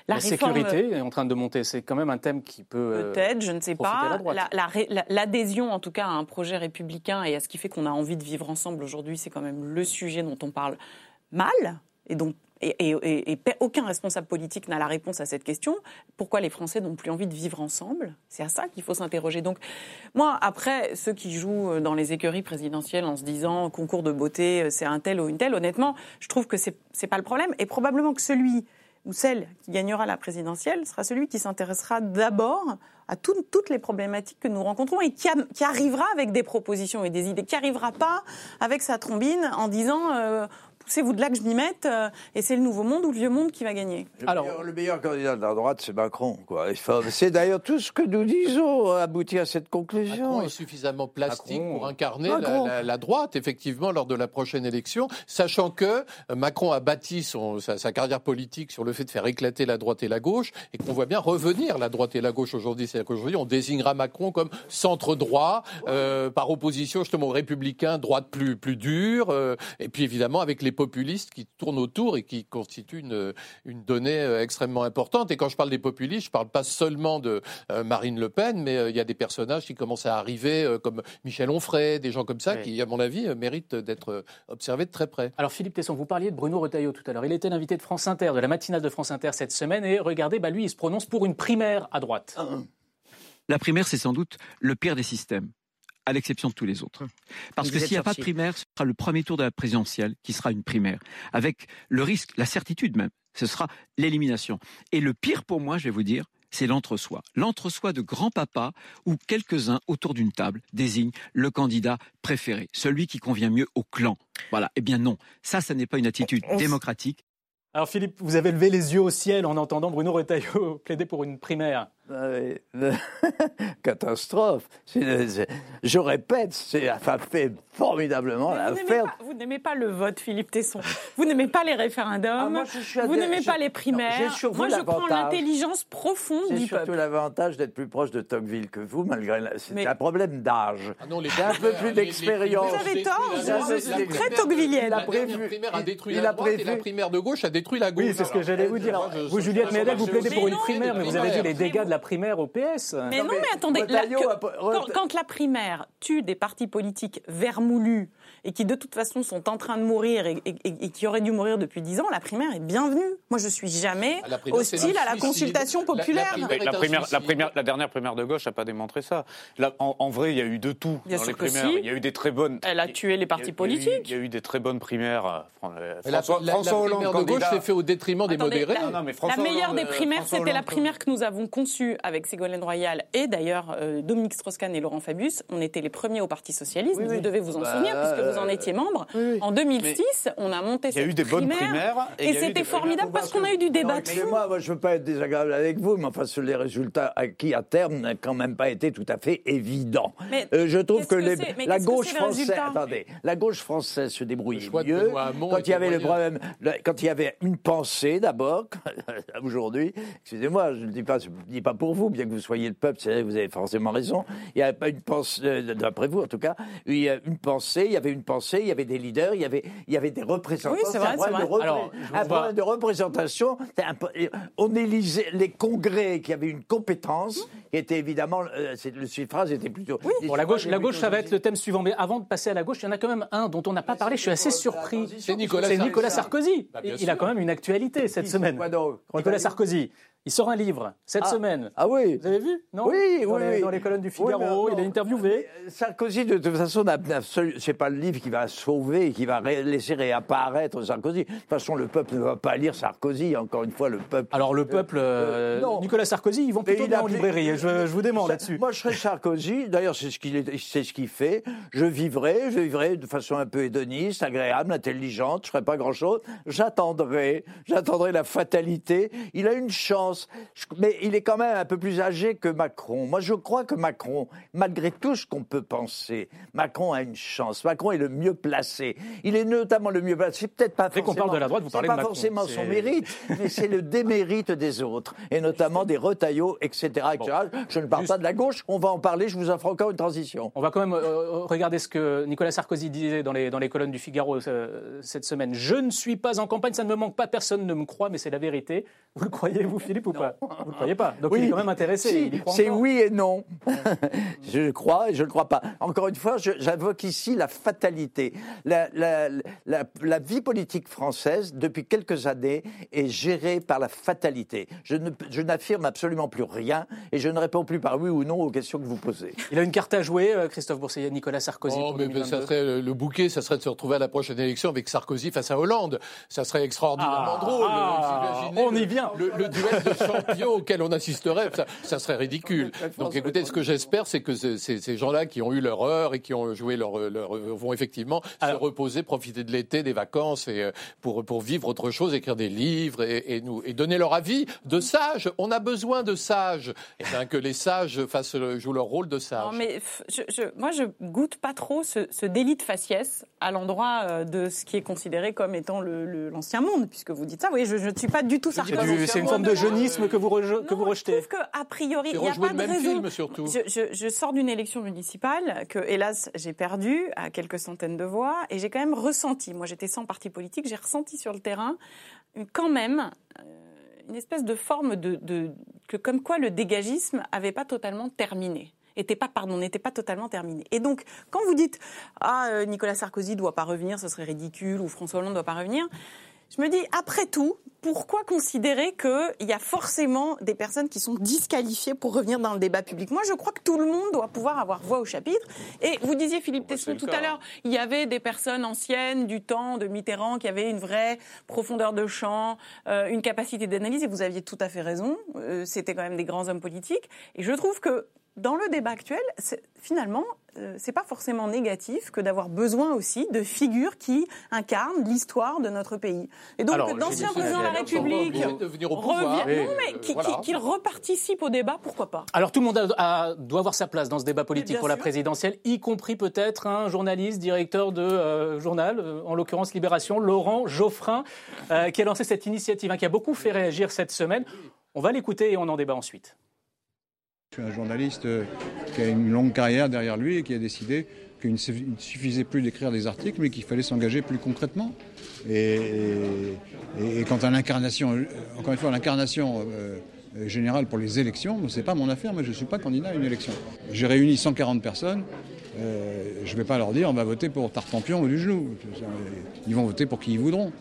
[SPEAKER 1] La,
[SPEAKER 2] réforme-
[SPEAKER 1] sécurité est en train de monter. C'est quand même un thème qui peut. euh,
[SPEAKER 2] Peut-être, je ne sais pas. La- la L'adhésion, en tout cas, à un projet républicain et à ce qui fait qu'on a envie de vivre ensemble aujourd'hui, c'est quand même le sujet dont on parle mal et dont et, et- et- aucun responsable politique n'a la réponse à cette question. Pourquoi les Français n'ont plus envie de vivre ensemble? C'est à ça qu'il faut s'interroger. Donc, moi, après, ceux qui jouent euh, dans les écuries présidentielles en se disant concours de beauté, euh, c'est un tel ou une telle, honnêtement, je trouve que c'est c'est pas le problème. Et probablement que celui ou celle qui gagnera la présidentielle sera celui qui s'intéressera d'abord à tout- toutes les problématiques que nous rencontrons et qui, qui arrivera avec des propositions et des idées, qui arrivera pas avec sa trombine en disant euh, poussez-vous de là que je m'y mette euh, et c'est le nouveau monde ou le vieux monde qui va gagner.
[SPEAKER 3] Le,
[SPEAKER 1] Alors-
[SPEAKER 3] meilleur, le meilleur candidat de la droite, c'est Macron. quoi. C'est d'ailleurs tout ce que nous disons aboutit à cette conclusion.
[SPEAKER 4] Macron est suffisamment plastique
[SPEAKER 1] Macron.
[SPEAKER 4] pour incarner la, la- la droite, effectivement, lors de la prochaine élection, sachant que euh, Macron a bâti son, sa, sa carrière politique sur le fait de faire éclater la droite et la gauche, et qu'on voit bien revenir la droite et la gauche aujourd'hui. C'est-à-dire qu'aujourd'hui, on désignera Macron comme centre-droit, euh, par opposition justement aux républicains, droite plus, plus dure, euh, et puis évidemment avec les populistes qui tournent autour et qui constituent une, une donnée euh, extrêmement importante. Et quand je parle des populistes, je parle pas seulement de euh, Marine Le Pen, mais euh, il y a des personnages qui commencent à arriver, comme Michel Onfray, des gens comme ça,
[SPEAKER 1] Oui.
[SPEAKER 4] qui, à mon avis, méritent d'être observés de très près.
[SPEAKER 1] Alors Philippe Tesson, vous parliez de Bruno Retailleau tout à l'heure. Il était l'invité de France Inter, de la matinale de France Inter cette semaine, et regardez, bah lui, il se prononce pour une primaire à droite.
[SPEAKER 10] La primaire, c'est sans doute le pire des systèmes, à l'exception de tous les autres. Parce
[SPEAKER 11] Vous
[SPEAKER 10] que s'il n'y a pas de primaire, ce sera le premier tour de la présidentielle qui sera une primaire, avec le risque, la certitude même, ce sera l'élimination. Et le pire pour moi, je vais vous dire, c'est l'entre-soi. L'entre-soi de grand-papa où quelques-uns autour d'une table désignent le candidat préféré, celui qui convient mieux au clan. Voilà. Eh bien non, ça, ça n'est pas une attitude démocratique.
[SPEAKER 1] Alors Philippe, vous avez levé les yeux au ciel en entendant Bruno Retailleau plaider pour une primaire.
[SPEAKER 3] Oui, le- Catastrophe. Je répète, c'est enfin, fait formidablement
[SPEAKER 2] Mais vous n'aimez
[SPEAKER 3] l'affaire.
[SPEAKER 2] pas- Vous n'aimez pas le vote, Philippe Tesson. Vous n'aimez pas les référendums.
[SPEAKER 3] Ah, moi, je suis
[SPEAKER 2] vous n'aimez
[SPEAKER 3] je-
[SPEAKER 2] pas les primaires.
[SPEAKER 3] j'ai surtout
[SPEAKER 2] Moi, je prends l'intelligence profonde
[SPEAKER 3] C'est
[SPEAKER 2] du
[SPEAKER 3] surtout
[SPEAKER 2] peuple.
[SPEAKER 3] l'avantage d'être plus proche de Tocqueville que vous, malgré la... c'est
[SPEAKER 2] Mais-
[SPEAKER 3] un problème d'âge.
[SPEAKER 4] Ah
[SPEAKER 3] J'ai un peu plus d'expérience.
[SPEAKER 2] Vous avez tort,
[SPEAKER 3] êtes
[SPEAKER 4] primaire-
[SPEAKER 2] très tocquevillienne.
[SPEAKER 4] La
[SPEAKER 3] Il a prévu-
[SPEAKER 4] dernière primaire a détruit
[SPEAKER 3] il
[SPEAKER 4] la
[SPEAKER 3] a
[SPEAKER 4] droite et
[SPEAKER 3] prévu-
[SPEAKER 4] la primaire de gauche a détruit la gauche.
[SPEAKER 1] Oui, c'est ce que j'allais vous dire.
[SPEAKER 4] moi, je-
[SPEAKER 1] Vous,
[SPEAKER 4] je-
[SPEAKER 1] Juliette
[SPEAKER 4] je-
[SPEAKER 1] Méadel, vous
[SPEAKER 4] je-
[SPEAKER 1] plaidez
[SPEAKER 4] je-
[SPEAKER 1] pour une
[SPEAKER 4] je-
[SPEAKER 1] primaire, mais vous avez vu les dégâts de la primaire au PS.
[SPEAKER 2] Mais non,
[SPEAKER 3] mais
[SPEAKER 2] mais attendez, la- que- quand la primaire tue des partis politiques vermoulus et qui de toute façon sont en train de mourir et, et- et- et qui auraient dû mourir depuis dix ans, la primaire est bienvenue. Moi, je suis jamais
[SPEAKER 4] Ah, la primaire,
[SPEAKER 2] hostile à la consultation
[SPEAKER 4] La- la
[SPEAKER 2] populaire.
[SPEAKER 4] primaire-
[SPEAKER 6] la,
[SPEAKER 4] est un
[SPEAKER 6] primaire, la,
[SPEAKER 4] suicide.
[SPEAKER 6] primaire, la dernière primaire de gauche n'a pas démontré ça. Là, en, en vrai, il y a eu de tout
[SPEAKER 2] Bien
[SPEAKER 6] dans
[SPEAKER 2] sûr
[SPEAKER 6] les primaires.
[SPEAKER 2] si.
[SPEAKER 6] Il y a eu des très bonnes.
[SPEAKER 2] Elle a tué les partis
[SPEAKER 6] il y a eu-
[SPEAKER 2] politiques.
[SPEAKER 6] Il y a eu des très bonnes primaires. euh, euh, François,
[SPEAKER 4] la-
[SPEAKER 6] François
[SPEAKER 4] la
[SPEAKER 6] Hollande,
[SPEAKER 4] primaire de gauche s'est fait au détriment des
[SPEAKER 2] Attendez,
[SPEAKER 4] modérés.
[SPEAKER 2] la-
[SPEAKER 6] Non, mais
[SPEAKER 2] La
[SPEAKER 6] François
[SPEAKER 2] meilleure
[SPEAKER 6] Hollande,
[SPEAKER 2] des
[SPEAKER 6] euh,
[SPEAKER 2] primaires, c'était la primaire que nous avons conçue avec Ségolène Royal et d'ailleurs euh, Dominique Strauss-Kahn et Laurent Fabius. On était les premiers au Parti Socialiste,
[SPEAKER 3] Oui,
[SPEAKER 2] vous
[SPEAKER 3] oui.
[SPEAKER 2] devez vous en
[SPEAKER 3] Bah,
[SPEAKER 2] souvenir puisque vous en
[SPEAKER 3] euh,
[SPEAKER 2] étiez membre.
[SPEAKER 3] oui, oui.
[SPEAKER 2] En 2006, on a monté
[SPEAKER 6] Il y a
[SPEAKER 2] cette
[SPEAKER 6] eu des bonnes
[SPEAKER 2] primaire,
[SPEAKER 6] primaires.
[SPEAKER 2] Et, c'était formidable parce qu'on a eu du débat.
[SPEAKER 3] Excusez-moi, moi, je ne veux pas être désagréable avec vous, mais enfin, sur les résultats acquis à terme n'ont quand même pas été tout à fait évidents.
[SPEAKER 2] Mais
[SPEAKER 3] Euh, je trouve que,
[SPEAKER 2] que
[SPEAKER 3] les-
[SPEAKER 2] c'est Mais
[SPEAKER 3] la
[SPEAKER 2] que
[SPEAKER 3] gauche française, attendez, la gauche française se débrouillait mieux quand il y avait le problème, quand il y avait une pensée d'abord. Aujourd'hui, excusez-moi, je ne dis pas, je dis pas pour vous, bien que vous soyez le peuple, c'est vous avez forcément raison. Il n'y avait pas une pensée, euh, d'après vous en tout cas, il y a une pensée, il y avait une pensée, il y avait des leaders, il y avait, il y avait des représentants.
[SPEAKER 2] Oui, c'est vrai, c'est vrai.
[SPEAKER 3] repré-
[SPEAKER 1] Alors,
[SPEAKER 3] un problème de représentation. un On élisait les congrès qui avaient une compétence, qui était évidemment, euh, le suffrage était plutôt.
[SPEAKER 1] Bon, la gauche, la gauche, ça va être le thème suivant. Mais avant de passer à la gauche, il y en a quand même un dont on n'a pas parlé. Je suis assez surpris.
[SPEAKER 4] C'est Nicolas.
[SPEAKER 1] Nicolas Sarkozy.
[SPEAKER 4] Bah,
[SPEAKER 1] Il a quand même une actualité cette semaine. Nicolas Sarkozy. Il sort un livre cette
[SPEAKER 3] Ah.
[SPEAKER 1] semaine.
[SPEAKER 3] Ah oui.
[SPEAKER 1] Vous avez vu? Non?
[SPEAKER 3] Oui,
[SPEAKER 1] dans
[SPEAKER 3] oui,
[SPEAKER 1] les,
[SPEAKER 3] oui.
[SPEAKER 1] Dans les colonnes du
[SPEAKER 3] Oui,
[SPEAKER 1] Figaro,
[SPEAKER 3] non.
[SPEAKER 1] il est interviewé.
[SPEAKER 3] Sarkozy, de toute façon, c'est pas le livre qui va sauver, qui va ré- laisser réapparaître Sarkozy. De toute façon, le peuple ne va pas lire Sarkozy. Encore une fois, le peuple.
[SPEAKER 1] Alors le peuple, euh,
[SPEAKER 3] euh, non.
[SPEAKER 1] Nicolas Sarkozy, ils vont plutôt
[SPEAKER 3] il
[SPEAKER 1] bien
[SPEAKER 3] a-
[SPEAKER 1] en librairie. Je, je vous demande là-dessus.
[SPEAKER 3] Moi, je serais Sarkozy. D'ailleurs, c'est ce qu'il est- c'est ce qu'il fait. Je vivrai, je vivrai de façon un peu hédoniste, agréable, intelligente. Je ferai pas grand-chose. J'attendrai, j'attendrai la fatalité. Il a une chance, mais il est quand même un peu plus âgé que Macron. Moi, je crois que Macron, malgré tout ce qu'on peut penser, Macron a une chance. Macron est le mieux placé. Il est notamment le mieux placé. C'est peut-être pas
[SPEAKER 1] Dès qu'on parle de la droite, vous parlez de
[SPEAKER 3] pas
[SPEAKER 1] Macron.
[SPEAKER 3] forcément son mérite, mais c'est le démérite des autres, et notamment des retaillots, etc. etc. Je ne parle
[SPEAKER 1] Juste-
[SPEAKER 3] pas de la gauche, on va en parler, je vous ferai encore une transition.
[SPEAKER 1] On va quand même euh, regarder ce que Nicolas Sarkozy disait dans les, dans les colonnes du Figaro euh, cette semaine. Je ne suis pas en campagne, ça ne me manque pas, personne ne me croit, mais c'est la vérité. Vous le croyez, vous, Philippe, ou pas? Vous ne le croyez pas? Donc il est quand même intéressé.
[SPEAKER 3] Si, c'est oui et non. je le crois et je ne le crois pas. Encore une fois, j'invoque ici la fatalité. La, la- la- la vie politique française, depuis quelques années, est gérée par la fatalité. Je n'affirme absolument plus rien et je ne réponds plus par oui ou non aux questions que vous posez.
[SPEAKER 1] Il a une carte à jouer, euh, Christophe Boursier, Nicolas Sarkozy.
[SPEAKER 4] Oh,
[SPEAKER 1] pour
[SPEAKER 4] mais
[SPEAKER 1] 2022.
[SPEAKER 4] ça serait le- bouquet, ça serait de se retrouver à la prochaine élection avec Sarkozy face à Hollande. Ça serait extraordinairement
[SPEAKER 1] Ah,
[SPEAKER 4] drôle.
[SPEAKER 1] ah,
[SPEAKER 4] Vous imaginez
[SPEAKER 1] on y vient.
[SPEAKER 4] Le, le duel de champions auquel on assisterait, ça, ça serait ridicule. Donc écoutez, ce que j'espère, c'est que ce- ces, ces gens-là qui ont eu leur heure et qui ont joué leur, leur vont effectivement se reposer, profiter de l'été, des vacances et euh, pour pour vivre autre chose, écrire des livres et, et nous et donner leur avis de sages. On a besoin de sages. Et bien que les sages fassent le- jouent leur rôle de sages.
[SPEAKER 2] Non, mais je, je- moi, je goûte pas trop ce, ce délit de faciès à l'endroit euh, de ce qui est considéré comme étant le- le- l'ancien monde, puisque vous dites ça. Oui, je je ne suis pas du tout
[SPEAKER 1] du- c'est une forme de jeunisme que vous, reje- que vous
[SPEAKER 2] Non,
[SPEAKER 1] rejetez.
[SPEAKER 2] Je trouve qu'a priori, il n'y a
[SPEAKER 4] rejouer
[SPEAKER 2] pas
[SPEAKER 4] le
[SPEAKER 2] de
[SPEAKER 4] même
[SPEAKER 2] raison.
[SPEAKER 4] film, surtout.
[SPEAKER 2] Je, je- je sors d'une élection municipale que, hélas, j'ai perdue à quelques centaines de voix et j'ai quand même ressenti, moi j'étais sans parti politique, j'ai ressenti sur le terrain quand même euh, une espèce de forme de, de- que comme quoi le dégagisme avait pas totalement terminé était pas pardon n'était pas totalement terminé. Et donc quand vous dites ah euh, Nicolas Sarkozy doit pas revenir ce serait ridicule ou François Hollande doit pas revenir je me dis, après tout, pourquoi considérer qu'il y a forcément des personnes qui sont disqualifiées pour revenir dans le débat public? Moi, je crois que tout le monde doit pouvoir avoir voix au chapitre. Et vous disiez, Philippe Tesson, tout à l'heure, il y avait des personnes anciennes du temps de Mitterrand qui avaient une vraie profondeur de champ, euh, une capacité d'analyse, et vous aviez tout à fait raison. Euh, C'était quand même des grands hommes politiques. Et je trouve que dans le débat actuel, finalement, euh, c'est pas forcément négatif que d'avoir besoin aussi de figures qui incarnent l'histoire de notre pays. Et donc, d'anciens présidents de la
[SPEAKER 1] je-
[SPEAKER 2] République
[SPEAKER 4] obligés de venir au pouvoir.
[SPEAKER 2] reviennent- mais
[SPEAKER 4] euh, voilà.
[SPEAKER 2] qui- reparticipent au débat, pourquoi pas?
[SPEAKER 1] Alors tout le monde a- a- doit avoir sa place dans ce débat politique pour la présidentielle, y compris peut-être un journaliste, directeur de euh, journal, euh, en l'occurrence Libération, Laurent Geoffrin, euh, qui a lancé cette initiative, hein, qui a beaucoup fait réagir cette semaine. On va l'écouter et on en débat ensuite.
[SPEAKER 11] Un journaliste euh, qui a une longue carrière derrière lui et qui a décidé qu'il ne suffi- ne suffisait plus d'écrire des articles, mais qu'il fallait s'engager plus concrètement. Et, et- et quant à l'incarnation, euh, encore une fois, l'incarnation euh, générale pour les élections, c'est pas mon affaire, moi je ne suis pas candidat à une élection. J'ai réuni 140 personnes, je ne vais pas leur dire on va voter pour Tartampion ou du genou. Ils vont voter pour qui ils voudront.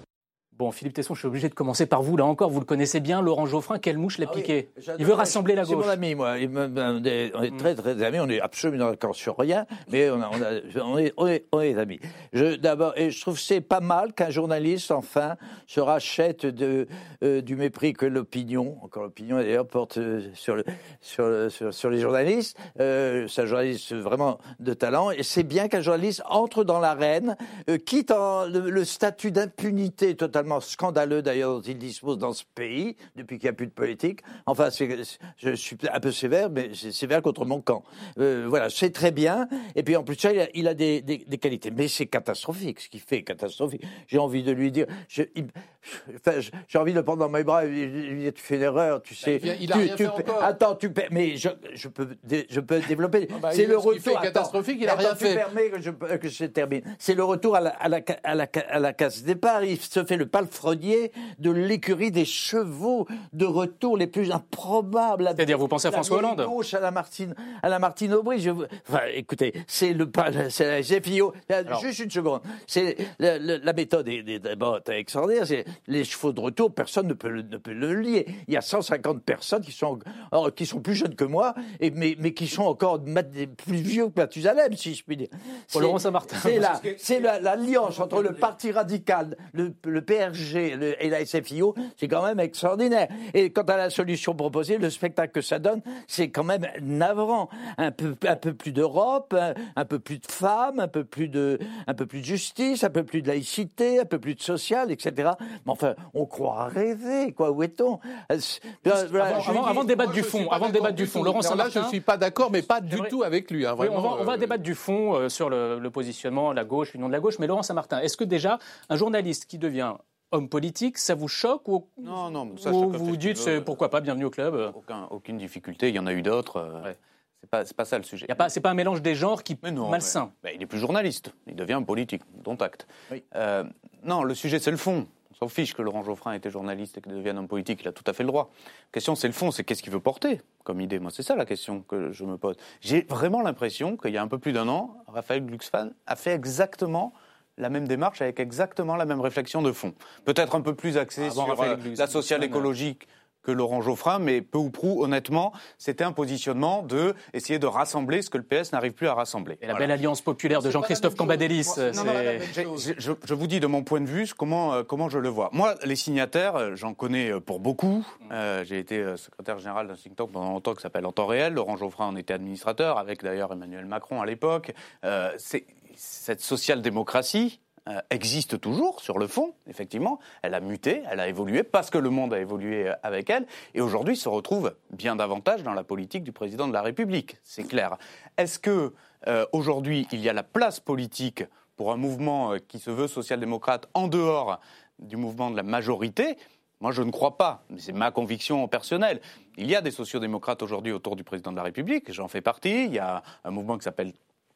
[SPEAKER 1] Bon, Philippe Tesson, je suis obligé de commencer par vous, là encore, vous le connaissez bien, Laurent Geoffrin, quelle mouche l'a
[SPEAKER 3] Ah
[SPEAKER 1] piqué. Il veut rassembler la
[SPEAKER 3] C'est
[SPEAKER 1] gauche.
[SPEAKER 3] mon ami, moi. Il me- ben, on est, on est très, très amis. On est absolument d'accord sur rien, mais on, a- on, a- on est, on, est, on est amis. D'abord, et je trouve que c'est pas mal qu'un journaliste, enfin, se rachète de, euh, du mépris que l'opinion, encore l'opinion d'ailleurs, porte euh, sur, le, sur, le- sur, sur les journalistes. Euh, c'est un journaliste vraiment de talent, et c'est bien qu'un journaliste entre dans l'arène, euh, quitte en- le, le statut d'impunité totalement scandaleux d'ailleurs dont il dispose dans ce pays depuis qu'il n'y a plus de politique. Enfin, je suis un peu sévère, mais c'est sévère contre mon camp. Euh, voilà, c'est très bien. Et puis en plus, ça, il a, il a des, des- des qualités. Mais c'est catastrophique, ce qu'il fait catastrophique. J'ai envie de lui dire, j'ai envie de le prendre dans mes bras et lui dire, tu fais une erreur, tu sais.
[SPEAKER 4] il a- il a
[SPEAKER 3] tu-
[SPEAKER 4] rien
[SPEAKER 3] tu
[SPEAKER 4] fait.
[SPEAKER 3] Attends, tu peux, mais je, je peux, je peux développer.
[SPEAKER 4] bah,
[SPEAKER 3] c'est le
[SPEAKER 4] ce qu'il fait
[SPEAKER 3] retour.
[SPEAKER 4] est catastrophique, il a rien
[SPEAKER 3] Attends,
[SPEAKER 4] fait.
[SPEAKER 3] Tu permets que je, que je termine. C'est le retour à la, à la, à la, à la case départ. Il se fait le palefrenier de l'écurie des chevaux de retour les plus improbables.
[SPEAKER 1] C'est-à-dire, vous pensez à François Hollande
[SPEAKER 3] gauche à la Martine, à la Martine Aubry. Je, enfin, écoutez, c'est le c'est la GFIO. Juste une seconde. C'est la, la- la méthode est, extraordinaire. C'est les chevaux de retour. Personne ne peut le, ne peut le lier. Il y a 150 personnes qui sont qui sont plus jeunes que moi, et mais, mais qui sont encore plus vieux que Mathusalem, si je puis dire. C'est-
[SPEAKER 1] Laurent Saint-Martin.
[SPEAKER 3] C'est la, c'est la- l'alliance entre le Parti radical, le, le PRG et la SFIO, c'est quand même extraordinaire. Et quant à la solution proposée, le spectacle que ça donne, c'est quand même navrant. Un peu, un peu plus d'Europe, un, un peu plus de femmes, un peu plus de, un peu plus de justice, un peu plus de laïcité, un peu plus de social, etc. Mais enfin, on croit rêver, quoi. Où est-on? Euh, voilà,
[SPEAKER 1] Avant,
[SPEAKER 3] je-
[SPEAKER 1] avant- avant de débattre
[SPEAKER 4] Moi,
[SPEAKER 1] du fond, avant de débattre du fond. Laurent Saint-Martin.
[SPEAKER 4] Là, je suis pas d'accord, mais pas du tout avec lui. hein,
[SPEAKER 1] Oui, on va, on va
[SPEAKER 4] euh,
[SPEAKER 1] débattre du fond euh, sur le, le positionnement, la gauche, l'union de la gauche. Mais Laurent Saint-Martin, est-ce que déjà un journaliste qui devient homme politique, ça vous choque ou,
[SPEAKER 6] Non, non, ça,
[SPEAKER 1] ou vous vous dites c'est pourquoi pas, bienvenue au club
[SPEAKER 6] Aucun- aucune difficulté, il y en a eu d'autres. euh, C'est pas, pas ça le sujet.
[SPEAKER 1] C'est pas un mélange des genres qui
[SPEAKER 6] Mais non,
[SPEAKER 1] malsain.
[SPEAKER 6] mais- ben, il est plus journaliste, il devient politique, dont acte.
[SPEAKER 3] Oui.
[SPEAKER 6] Euh, non, le sujet c'est le fond. On s'en fiche que Laurent Geoffrin était journaliste et qu'il devienne homme politique, il a tout à fait le droit. La question c'est le fond, c'est qu'est-ce qu'il veut porter comme idée? Moi, c'est ça la question que je me pose. J'ai vraiment l'impression qu'il y a un peu plus d'un an, Raphaël Glucksmann a fait exactement la même démarche avec exactement la même réflexion de fond. Peut-être un peu plus axée
[SPEAKER 1] Avant
[SPEAKER 6] sur euh, la sociale écologique que Laurent Geoffrin, mais peu ou prou, honnêtement, c'était un positionnement de essayer de rassembler ce que le PS n'arrive plus à rassembler.
[SPEAKER 1] Et la
[SPEAKER 6] Voilà.
[SPEAKER 1] belle alliance populaire de Jean-Christophe Cambadélis.
[SPEAKER 6] j'ai- Je, je vous dis de mon point de vue comment, euh, comment je le vois. Moi, les signataires, euh, j'en connais euh, pour beaucoup. Euh, J'ai été euh, secrétaire général d'un think tank pendant longtemps qui s'appelle En temps réel. Laurent Geoffrin en était administrateur, avec d'ailleurs Emmanuel Macron à l'époque. Euh, c'est- cette social-démocratie euh, existe toujours sur le fond, effectivement. Elle a muté, elle a évolué parce que le monde a évolué euh, avec elle. Et aujourd'hui, se retrouve bien davantage dans la politique du président de la République. C'est clair. Est-ce que euh, aujourd'hui, il y a la place politique pour un mouvement qui se veut social-démocrate en dehors du mouvement de la majorité? Moi, je ne crois pas, mais c'est ma conviction personnelle. Il y a des sociodémocrates aujourd'hui autour du président de la République, j'en fais partie. Il y a un mouvement qui s'appelle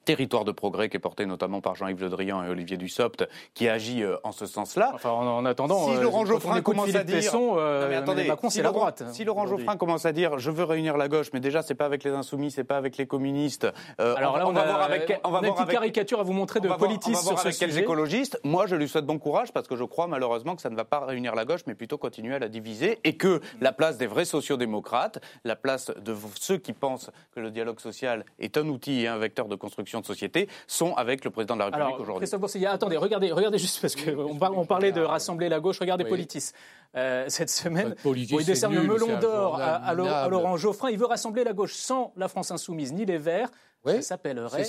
[SPEAKER 6] Territoire de progrès, qui est porté notamment par Jean-Yves Le Drian et Olivier Dussopt, qui agit euh, en ce sens-là.
[SPEAKER 1] Enfin, en, en attendant,
[SPEAKER 6] Si
[SPEAKER 1] euh,
[SPEAKER 6] Laurent Geoffrin commence à dire,
[SPEAKER 1] euh,
[SPEAKER 6] Non, mais attendez,
[SPEAKER 1] Macron,
[SPEAKER 6] si
[SPEAKER 1] c'est la droite.
[SPEAKER 6] Si Laurent. Geoffrin commence à dire, je veux réunir la gauche, mais déjà c'est pas avec les insoumis, c'est pas avec les communistes. euh,
[SPEAKER 1] Alors
[SPEAKER 6] on,
[SPEAKER 1] là,
[SPEAKER 6] va-
[SPEAKER 1] on,
[SPEAKER 6] on va voir avec, on va
[SPEAKER 1] une
[SPEAKER 6] voir
[SPEAKER 1] petite
[SPEAKER 6] avec
[SPEAKER 1] caricature à vous montrer de
[SPEAKER 6] voir
[SPEAKER 1] sur ce
[SPEAKER 6] avec quels
[SPEAKER 1] sujet.
[SPEAKER 6] écologistes. Moi, je lui souhaite bon courage parce que je crois malheureusement que ça ne va pas réunir la gauche, mais plutôt continuer à la diviser et que la place des vrais sociodémocrates, la place de ceux qui pensent que le dialogue social est un outil et un vecteur de construction de société sont avec le président de la République aujourd'hui.
[SPEAKER 1] Christophe Boursier, attendez, regardez, regardez juste parce qu'on par- on parlait de rassembler la gauche. Regardez
[SPEAKER 4] Oui.
[SPEAKER 1] Politis. Euh, cette semaine,
[SPEAKER 4] Politis,
[SPEAKER 1] où il décerne le melon d'or à. Laurent Geoffrin. Il veut rassembler la gauche sans la France insoumise ni les Verts.
[SPEAKER 4] Oui.
[SPEAKER 1] Ça s'appellerait.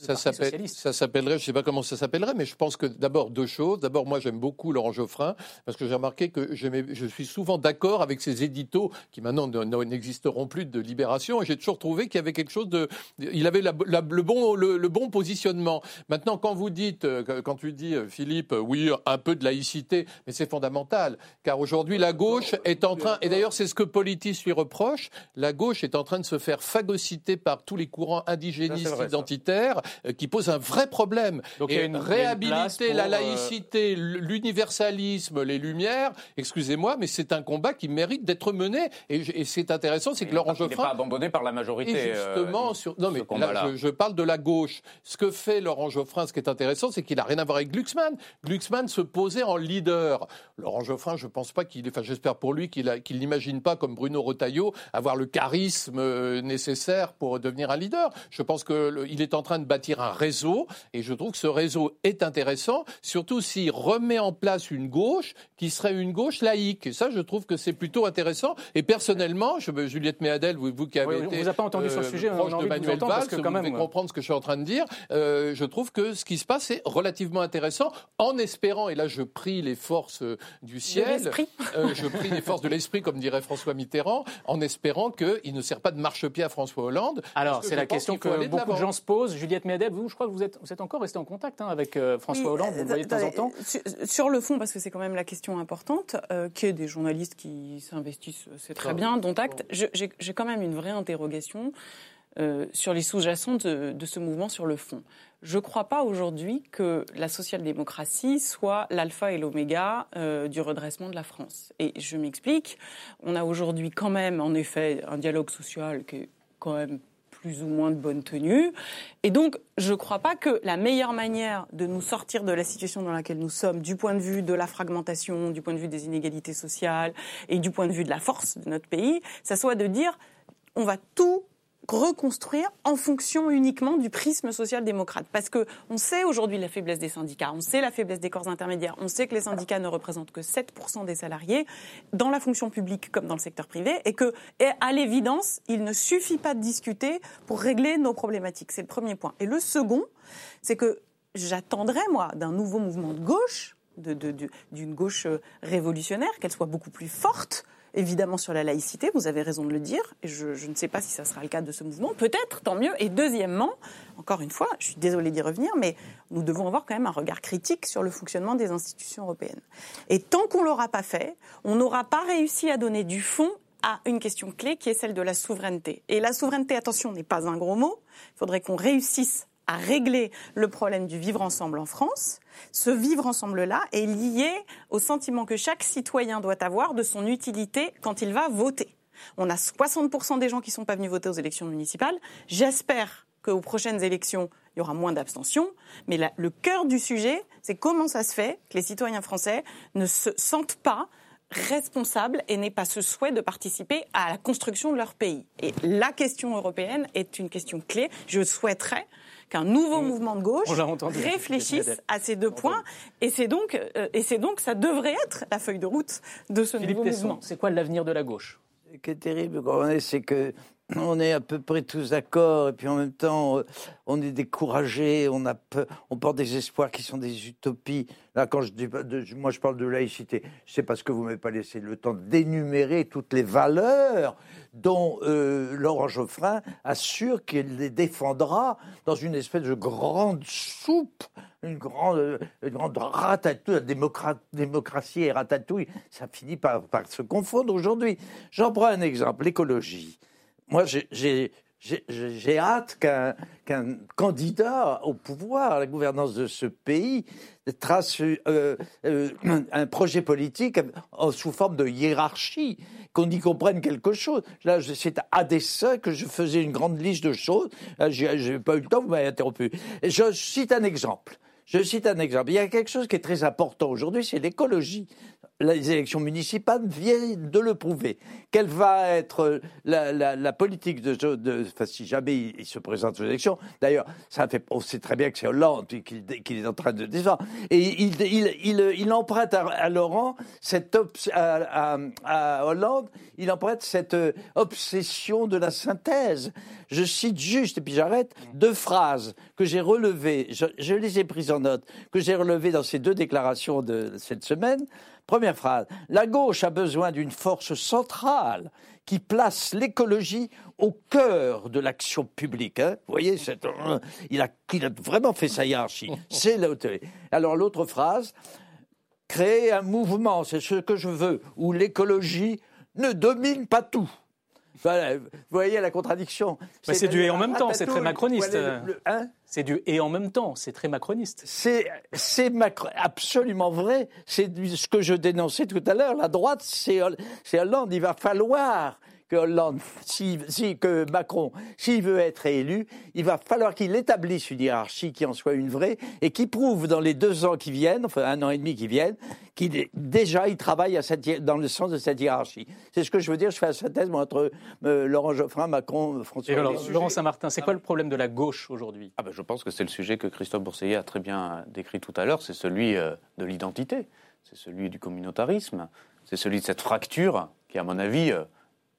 [SPEAKER 4] Ça
[SPEAKER 1] Parti
[SPEAKER 4] s'appelle-
[SPEAKER 1] socialiste.
[SPEAKER 4] ça s'appellerait, je ne sais pas comment ça s'appellerait, mais je pense que d'abord deux choses. D'abord, moi j'aime beaucoup Laurent Geoffrin parce que j'ai remarqué que je suis souvent d'accord avec ses éditos qui maintenant ne- ne- n'existeront plus de Libération. Et j'ai toujours trouvé qu'il y avait quelque chose de, il avait la- la- le bon le, le bon positionnement. Maintenant, quand vous dites, euh, quand tu dis euh, Philippe, euh, oui, un peu de laïcité, mais c'est fondamental car aujourd'hui la gauche est en train, et d'ailleurs c'est ce que Politis lui reproche, la gauche est en train de se faire phagocyter par tous les courants indigénistes
[SPEAKER 6] Ça, vrai,
[SPEAKER 4] identitaires qui posent un vrai problème.
[SPEAKER 1] Donc, il y a
[SPEAKER 4] et
[SPEAKER 1] une- une
[SPEAKER 4] réhabiliter
[SPEAKER 1] place
[SPEAKER 4] la
[SPEAKER 1] euh,
[SPEAKER 4] laïcité, l'universalisme, les lumières, excusez-moi, mais c'est un combat qui mérite d'être mené. Et, et ce qui est intéressant, c'est que Laurent
[SPEAKER 6] Il n'est pas
[SPEAKER 4] Geoffrin
[SPEAKER 6] abandonné par la majorité.
[SPEAKER 4] et
[SPEAKER 6] euh,
[SPEAKER 4] justement, sur... non mais là, je, je parle de la gauche. Ce que fait Laurent Geoffrin, ce qui est intéressant, c'est qu'il n'a rien à voir avec Glucksmann. Glucksmann se posait en leader. Laurent Geoffrin, je pense pas qu'il, enfin, j'espère pour lui qu'il qu'il n'imagine pas comme Bruno Retailleau avoir le charisme euh, nécessaire pour devenir un leader. Je pense que le- il est en train de bâtir bâtir un réseau, et je trouve que ce réseau est intéressant, surtout s'il remet en place une gauche qui serait une gauche laïque. Et ça, je trouve que c'est plutôt intéressant. Et personnellement, je, Juliette Méadel, vous, vous qui avez
[SPEAKER 1] Oui, on
[SPEAKER 4] été
[SPEAKER 1] vous a pas entendu sur le
[SPEAKER 4] euh,
[SPEAKER 1] sujet, on a
[SPEAKER 4] proche
[SPEAKER 1] envie
[SPEAKER 4] de
[SPEAKER 1] de vous
[SPEAKER 4] Manuel
[SPEAKER 1] entendre, parce
[SPEAKER 4] Valls,
[SPEAKER 1] que
[SPEAKER 4] vous
[SPEAKER 1] quand même,
[SPEAKER 4] devez
[SPEAKER 1] euh,
[SPEAKER 4] comprendre ce que je suis en train de dire. Euh, je trouve que ce qui se passe est relativement intéressant, en espérant, et là je prie les forces euh, du ciel, euh, je prie les forces de l'esprit, comme dirait François Mitterrand, en espérant qu'il ne sert pas de marchepied à François Hollande.
[SPEAKER 1] Alors, c'est la question
[SPEAKER 4] faut
[SPEAKER 1] que
[SPEAKER 4] de
[SPEAKER 1] beaucoup de gens se posent. Juliette Méadel, vous, je crois que vous êtes, vous êtes encore resté en contact hein, avec euh, François
[SPEAKER 2] Oui,
[SPEAKER 1] Hollande, vous le voyez de temps en temps.
[SPEAKER 2] Sur, sur le fond, parce que c'est quand même la question importante, euh, qu'il y ait des journalistes qui s'investissent, c'est très bien, dont acte. J'ai j'ai quand même une vraie interrogation euh, sur les sous-jacents de, de ce mouvement sur le fond. Je ne crois pas aujourd'hui que la social-démocratie soit l'alpha et l'oméga euh, du redressement de la France. Et je m'explique. On a aujourd'hui quand même, en effet, un dialogue social qui est quand même plus ou moins de bonne tenue. Et donc, je ne crois pas que la meilleure manière de nous sortir de la situation dans laquelle nous sommes, du point de vue de la fragmentation, du point de vue des inégalités sociales et du point de vue de la force de notre pays, ça soit de dire on va tout reconstruire en fonction uniquement du prisme social-démocrate. Parce que on sait aujourd'hui la faiblesse des syndicats, on sait la faiblesse des corps intermédiaires, on sait que les syndicats ne représentent que 7% des salariés dans la fonction publique comme dans le secteur privé, et que, et à l'évidence, il ne suffit pas de discuter pour régler nos problématiques. C'est le premier point. Et le second, c'est que j'attendrais, moi, d'un nouveau mouvement de gauche, d'une gauche euh, révolutionnaire, qu'elle soit beaucoup plus forte, évidemment sur la laïcité, vous avez raison de le dire, et je, ne sais pas si ça sera le cas de ce mouvement, peut-être, tant mieux. Et deuxièmement, encore une fois, je suis désolée d'y revenir, mais nous devons avoir quand même un regard critique sur le fonctionnement des institutions européennes. Et tant qu'on l'aura pas fait, on n'aura pas réussi à donner du fond à une question clé qui est celle de la souveraineté. Et la souveraineté, attention, n'est pas un gros mot. Il faudrait qu'on réussisse à régler le problème du vivre ensemble en France. Ce vivre ensemble-là est lié au sentiment que chaque citoyen doit avoir de son utilité quand il va voter. On a 60% des gens qui ne sont pas venus voter aux élections municipales. J'espère qu'aux prochaines élections, il y aura moins d'abstention. Mais le cœur du sujet, c'est comment ça se fait que les citoyens français ne se sentent pas responsables et n'aient pas ce souhait de participer à la construction de leur pays. Et la question européenne est une question clé. Je souhaiterais qu'un nouveau mouvement de gauche réfléchisse à ces deux points. Et c'est donc, euh, et c'est donc, ça devrait être la feuille de route de ce
[SPEAKER 1] Philippe
[SPEAKER 2] nouveau
[SPEAKER 1] Tesson,
[SPEAKER 2] mouvement.
[SPEAKER 1] c'est quoi l'avenir de la gauche?
[SPEAKER 3] Ce qui est terrible, c'est que on est à peu près tous d'accord, et puis en même temps, euh, on est découragé, on a peur, on porte des espoirs qui sont des utopies. Là, quand je dis, de- moi, je parle de laïcité, c'est parce que vous m'avez pas laissé le temps d'énumérer toutes les valeurs dont euh, Laurent Geoffrin assure qu'il les défendra dans une espèce de grande soupe une grande, ratatouille, la démocra- démocratie et ratatouille, ça finit par, par se confondre aujourd'hui. J'en prends un exemple, l'écologie. Moi, j'ai- j'ai hâte qu'un candidat au pouvoir, à la gouvernance de ce pays, trace euh, euh, un projet politique sous forme de hiérarchie, qu'on y comprenne quelque chose. Là, je- c'est à dessein que je faisais une grande liste de choses. J'ai j'ai pas eu le temps, vous m'avez interrompu. Je cite un exemple. Je cite un exemple. Il y a quelque chose qui est très important aujourd'hui, c'est l'écologie. Les élections municipales viennent de le prouver. Quelle va être la, la- politique de, enfin, si jamais il, se présente aux élections D'ailleurs, on sait très bien que c'est Hollande qui, qui est en train de défendre. Et il, emprunte à, Laurent cette à Hollande, il emprunte cette euh, obsession de la synthèse. Je cite juste, et puis j'arrête, deux phrases que j'ai relevées, je, je les ai prises en que j'ai relevées dans ces deux déclarations de cette semaine. Première phrase, la gauche a besoin d'une force centrale qui place l'écologie au cœur de l'action publique. hein. Vous voyez, il, a, il a vraiment fait sa hiérarchie. C'est. Alors l'autre phrase, créer un mouvement, c'est ce que je veux, où l'écologie ne domine pas tout. Voilà, vous voyez la contradiction.
[SPEAKER 1] Mais c'est du et en même temps, c'est très macroniste.
[SPEAKER 3] hein
[SPEAKER 1] C'est du et en même temps, c'est très macroniste.
[SPEAKER 3] c'est macro- absolument vrai. C'est ce que je dénonçais tout à l'heure. La droite, c'est Hollande. Il va falloir que Hollande, si, si- que Macron, s'il veut être élu, il va falloir qu'il établisse une hiérarchie qui en soit une vraie et qui prouve dans les deux ans qui viennent, enfin un an et demi qui viennent, qu'il déjà il travaille à cette dans le sens de cette hiérarchie. C'est ce que je veux dire. Je fais la synthèse moi, entre euh, Laurent Geoffrin, Macron, François.
[SPEAKER 1] Et alors. Laurent Saint-Martin, c'est quoi le problème de la gauche aujourd'hui?
[SPEAKER 6] Ah ben, je pense que c'est le sujet que Christophe Bourseillet a très bien décrit tout à l'heure, c'est celui euh, de l'identité, c'est celui du communautarisme, c'est celui de cette fracture qui, à mon avis, euh,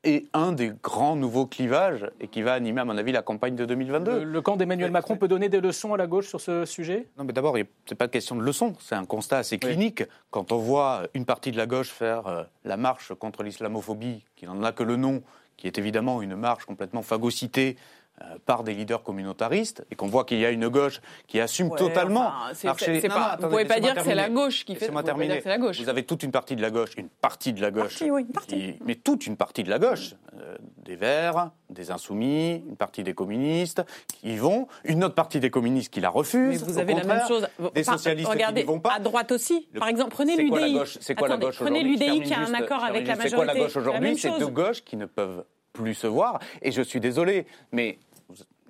[SPEAKER 6] est un des grands nouveaux clivages et qui va animer, à mon avis, la campagne de 2022.
[SPEAKER 1] le, le camp d'Emmanuel Macron peut donner des leçons à la gauche sur ce sujet?
[SPEAKER 6] Non, mais d'abord, c'est pas question de leçon, c'est un constat assez clinique. Quand on voit une partie de la gauche faire euh, la marche contre l'islamophobie, qui n'en a que le nom, qui est évidemment une marche complètement phagocytée par des leaders communautaristes, et qu'on voit qu'il y a une gauche qui assume
[SPEAKER 2] Ouais,
[SPEAKER 6] totalement.
[SPEAKER 2] enfin, c'est-
[SPEAKER 6] marcher-
[SPEAKER 2] c'est
[SPEAKER 6] Non,
[SPEAKER 2] pas-
[SPEAKER 6] non,
[SPEAKER 2] vous
[SPEAKER 6] attendez,
[SPEAKER 2] pouvez pas dire que c'est la gauche qui fait-
[SPEAKER 6] Laissez-moi
[SPEAKER 2] vous pouvez pas dire
[SPEAKER 6] terminer.
[SPEAKER 2] que c'est la gauche.
[SPEAKER 6] Vous avez toute une partie de la gauche, une partie de la gauche,
[SPEAKER 2] Partie, oui, une partie.
[SPEAKER 6] qui- mais toute une partie de la gauche, euh, des Verts, des Insoumis, une partie des communistes qui y vont, une autre partie des communistes qui la refusent.
[SPEAKER 2] Mais vous avez la même chose.
[SPEAKER 6] Des
[SPEAKER 2] Enfin,
[SPEAKER 6] socialistes
[SPEAKER 2] regardez,
[SPEAKER 6] qui n'y vont pas.
[SPEAKER 2] À droite aussi.
[SPEAKER 6] Le-
[SPEAKER 2] Par exemple, prenez
[SPEAKER 6] C'est quoi la
[SPEAKER 2] l'UDI.
[SPEAKER 6] gauche C'est quoi la
[SPEAKER 2] Attendez,
[SPEAKER 6] gauche
[SPEAKER 2] Prenez l'UDI qui a un accord avec la
[SPEAKER 6] juste. C'est quoi la
[SPEAKER 2] majorité.
[SPEAKER 6] gauche aujourd'hui C'est deux gauches qui ne peuvent plus se voir. Et je suis désolé, mais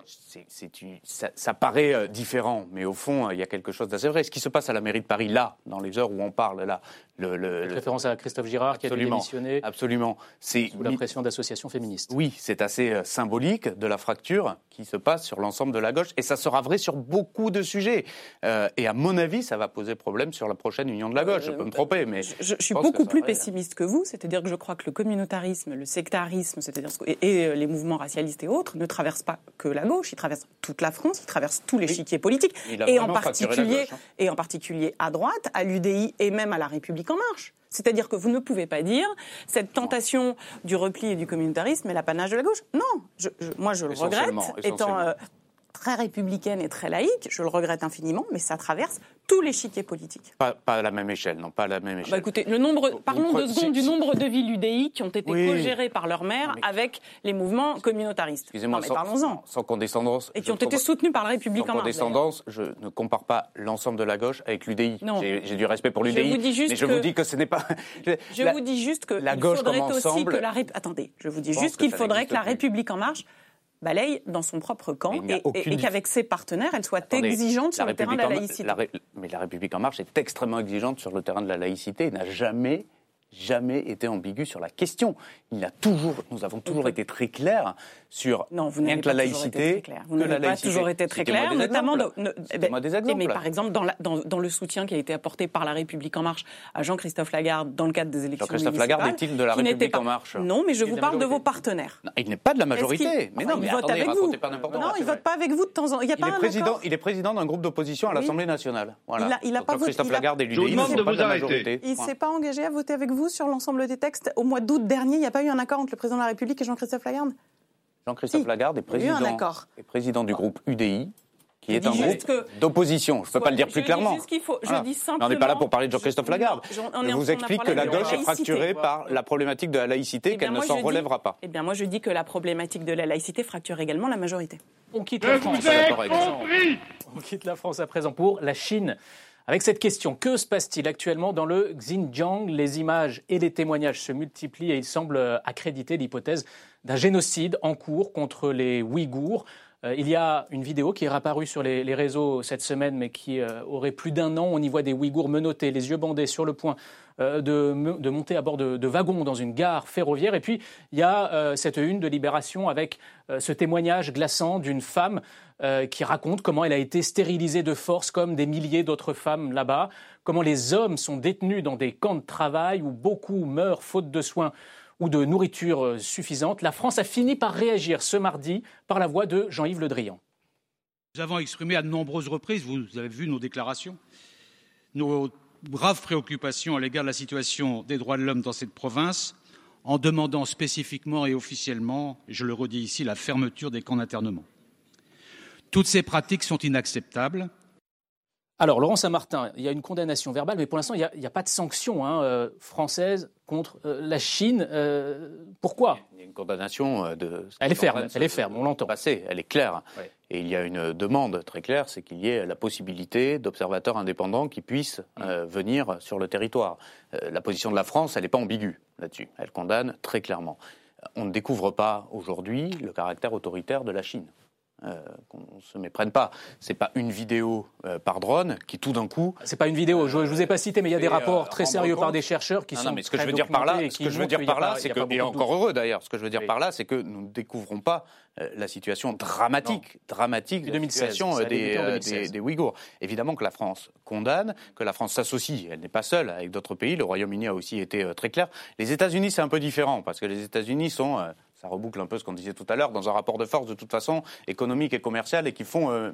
[SPEAKER 6] watched c'est- c'est une- ça, ça paraît euh, différent, mais au fond, euh, il y a quelque chose d'assez vrai. Ce qui se passe à la mairie de Paris, là, dans les heures où on parle, là, le, le-
[SPEAKER 1] référence à Christophe Girard qui a dû
[SPEAKER 6] Absolument.
[SPEAKER 1] démissionner
[SPEAKER 6] absolument, c'est
[SPEAKER 1] sous la pression d'associations féministes.
[SPEAKER 6] oui, c'est assez euh, symbolique de la fracture qui se passe sur l'ensemble de la gauche, et ça sera vrai sur beaucoup de sujets. Euh, et à mon avis, ça va poser problème sur la prochaine union de la gauche. Je peux me tromper, mais
[SPEAKER 2] Je, je suis beaucoup plus
[SPEAKER 6] va,
[SPEAKER 2] pessimiste que vous, c'est-à-dire que je crois que le communautarisme, le sectarisme, c'est-à-dire et, et, les mouvements racialistes et autres ne traversent pas que la gauche, ils traversent toute la France, ils traversent tous les chiquiers politiques, et en particulier
[SPEAKER 6] gauche, hein.
[SPEAKER 2] et en particulier à droite, à l'UDI et même à la République en marche. C'est-à-dire que vous ne pouvez pas dire cette tentation du repli et du communautarisme est l'apanage de la gauche. Non, je- je- moi je le regrette, étant euh, très républicaine et très laïque, je le regrette infiniment, mais ça traverse tous les chiquiers politiques.
[SPEAKER 6] pas, pas à la même échelle, non, pas à la même échelle.
[SPEAKER 2] Bah écoutez, le nombre, parlons deux secondes du nombre de villes UDI qui ont été
[SPEAKER 6] Oui.
[SPEAKER 2] co-gérées par leur maire
[SPEAKER 6] Mais-
[SPEAKER 2] avec les mouvements communautaristes.
[SPEAKER 6] Excusez-moi, sans,
[SPEAKER 2] parlons-en.
[SPEAKER 6] sans condescendance.
[SPEAKER 2] Et qui ont été soutenus par la République
[SPEAKER 6] Sans
[SPEAKER 2] en marche. d'ailleurs.
[SPEAKER 6] condescendance, je ne compare pas l'ensemble de la gauche avec l'UDI.
[SPEAKER 2] Non.
[SPEAKER 6] J'ai du respect pour
[SPEAKER 2] Je
[SPEAKER 6] l'UDI,
[SPEAKER 2] vous dis juste
[SPEAKER 6] mais je
[SPEAKER 2] que-
[SPEAKER 6] vous dis que ce n'est pas.
[SPEAKER 2] Je
[SPEAKER 6] La-
[SPEAKER 2] vous dis juste que
[SPEAKER 6] la gauche
[SPEAKER 2] faudrait
[SPEAKER 6] comme
[SPEAKER 2] aussi
[SPEAKER 6] ensemble-
[SPEAKER 2] que la Rép- attendez, je vous dis juste qu'il faudrait que la. République en marche balaye dans son propre camp et,
[SPEAKER 6] aucune
[SPEAKER 2] et- et qu'avec ses partenaires, elle soit
[SPEAKER 6] Attendez,
[SPEAKER 2] exigeante sur le terrain de la laïcité.
[SPEAKER 6] la Ré- mais la République en marche est extrêmement exigeante sur le terrain de la laïcité et n'a jamais jamais été ambiguë sur la question. Il a toujours, nous avons toujours été très clairs sur
[SPEAKER 2] Non, vous
[SPEAKER 6] rien
[SPEAKER 2] n'avez
[SPEAKER 6] que la
[SPEAKER 2] pas toujours été
[SPEAKER 6] laïcité.
[SPEAKER 2] très clair. Vous n'avez
[SPEAKER 6] la
[SPEAKER 2] pas
[SPEAKER 6] laïcité.
[SPEAKER 2] toujours été très clair,
[SPEAKER 6] des
[SPEAKER 2] notamment
[SPEAKER 6] exemples.
[SPEAKER 2] dans- ne- eh
[SPEAKER 6] Citez-moi
[SPEAKER 2] ben,
[SPEAKER 6] des exemples.
[SPEAKER 2] Mais par exemple, dans, la- dans- dans le soutien qui a été apporté par la République en marche à Jean-Christophe Lagarde dans le cadre des élections
[SPEAKER 6] Jean-Christophe Lagarde est-il de la République
[SPEAKER 2] pas-
[SPEAKER 6] en marche
[SPEAKER 2] Non, mais je vous
[SPEAKER 6] de
[SPEAKER 2] parle de vos partenaires.
[SPEAKER 6] Non, il n'est pas de la majorité. Mais
[SPEAKER 2] enfin,
[SPEAKER 6] non,
[SPEAKER 2] il
[SPEAKER 6] mais
[SPEAKER 2] vote
[SPEAKER 6] attendez,
[SPEAKER 2] avec vous. Non, il
[SPEAKER 6] c'est
[SPEAKER 2] vote pas avec vous de temps en temps. Il n'y a
[SPEAKER 6] Il
[SPEAKER 2] pas
[SPEAKER 6] est, président,
[SPEAKER 2] accord.
[SPEAKER 6] il est président d'un groupe d'opposition à l'Assemblée nationale. Voilà.
[SPEAKER 2] Il a- il a
[SPEAKER 6] Donc,
[SPEAKER 2] pas voté-
[SPEAKER 6] Christophe
[SPEAKER 2] il a-
[SPEAKER 6] Lagarde et l'UDI ne
[SPEAKER 12] de
[SPEAKER 6] pas
[SPEAKER 12] vous
[SPEAKER 6] la majorité.
[SPEAKER 2] Il
[SPEAKER 6] Point.
[SPEAKER 2] s'est pas engagé à voter avec vous sur l'ensemble des textes. Au mois d'août dernier, il n'y a pas eu un accord entre le président de la République et Jean-Christophe Lagarde
[SPEAKER 6] Jean-Christophe
[SPEAKER 2] Si.
[SPEAKER 6] Lagarde est président,
[SPEAKER 2] accord.
[SPEAKER 6] est président du groupe UDI, qui est un
[SPEAKER 2] dis
[SPEAKER 6] groupe d'opposition. Je ne peux pas le dire
[SPEAKER 2] Je
[SPEAKER 6] plus
[SPEAKER 2] dis
[SPEAKER 6] clairement.
[SPEAKER 2] juste qu'il faut- je
[SPEAKER 6] Voilà.
[SPEAKER 2] dis
[SPEAKER 6] Mais on n'est pas là pour parler de
[SPEAKER 2] simplement-
[SPEAKER 6] Jean-Christophe
[SPEAKER 2] je-
[SPEAKER 6] Lagarde.
[SPEAKER 2] on
[SPEAKER 6] Je
[SPEAKER 2] on
[SPEAKER 6] vous explique que la gauche est fracturée par la problématique de la laïcité
[SPEAKER 2] Eh bien,
[SPEAKER 6] qu'elle ne
[SPEAKER 2] moi,
[SPEAKER 6] s'en
[SPEAKER 2] je dis-
[SPEAKER 6] relèvera pas.
[SPEAKER 2] Eh bien, moi, je dis que la problématique de la laïcité fracture également la majorité.
[SPEAKER 1] On quitte la France.
[SPEAKER 6] ai.
[SPEAKER 1] On quitte la France à présent pour la Chine. Avec cette question, que se passe-t-il actuellement dans le Xinjiang? Les images et les témoignages se multiplient et il semble euh, accréditer l'hypothèse d'un génocide en cours contre les Ouïghours. Euh, il y a une vidéo qui est apparue sur les, réseaux cette semaine, mais qui euh, aurait plus d'un an. On y voit des Ouïghours menottés, les yeux bandés, sur le point euh, de, monter à bord de, de wagons dans une gare ferroviaire. Et puis, il y a cette une de Libération avec ce témoignage glaçant d'une femme qui raconte comment elle a été stérilisée de force, comme des milliers d'autres femmes là-bas, comment les hommes sont détenus dans des camps de travail où beaucoup meurent faute de soins ou de nourriture euh, suffisante. La France a fini par réagir ce mardi par la voix de Jean-Yves Le Drian.
[SPEAKER 12] Nous avons exprimé à de nombreuses reprises, vous avez vu nos déclarations, nos graves préoccupations à l'égard de la situation des droits de l'homme dans cette province, en demandant spécifiquement et officiellement, je le redis ici, la fermeture des camps d'internement. Toutes ces pratiques sont inacceptables.
[SPEAKER 1] Alors, Laurent Saint-Martin, il y a une condamnation verbale, mais pour l'instant, il n'y a, pas de sanction hein, euh, française contre euh, la Chine. Euh, pourquoi?
[SPEAKER 6] Il y a une condamnation de.
[SPEAKER 1] Elle est ferme, elle est ferme, on l'entend.
[SPEAKER 6] passer, elle est claire.
[SPEAKER 1] Ouais.
[SPEAKER 6] Et il y a une demande très claire, c'est qu'il y ait la possibilité d'observateurs indépendants qui puissent
[SPEAKER 1] Mm.
[SPEAKER 6] venir sur le territoire. La position de la France, elle n'est pas ambiguë là-dessus. Elle condamne très clairement. on ne découvre pas aujourd'hui le caractère autoritaire de la Chine. Euh, qu'on ne se méprenne pas. C'est pas une vidéo euh, par drone qui tout d'un coup.
[SPEAKER 1] C'est pas une vidéo. Je, je vous ai pas cité, mais il y a des
[SPEAKER 6] fait,
[SPEAKER 1] rapports
[SPEAKER 6] euh,
[SPEAKER 1] très sérieux par des chercheurs qui
[SPEAKER 6] Non,
[SPEAKER 1] sont
[SPEAKER 6] non, mais ce que je veux dire par là, ce que je veux dire par là, c'est que et encore heureux d'ailleurs. Ce que je veux dire par là, c'est que nous ne découvrons pas euh, la situation dramatique, dramatique de la
[SPEAKER 1] 2016,
[SPEAKER 6] situation euh, des,
[SPEAKER 1] débuté en
[SPEAKER 6] euh,
[SPEAKER 1] 2016.
[SPEAKER 6] des, des Ouïghours. Évidemment que la France condamne, que la France s'associe. Elle n'est pas seule avec d'autres pays. Le Royaume-Uni a aussi été euh, très clair. Les États-Unis, c'est un peu différent parce que les États-Unis sont euh, ça reboucle un peu ce qu'on disait tout à l'heure, dans un rapport de force de toute façon économique et commercial et qui font euh,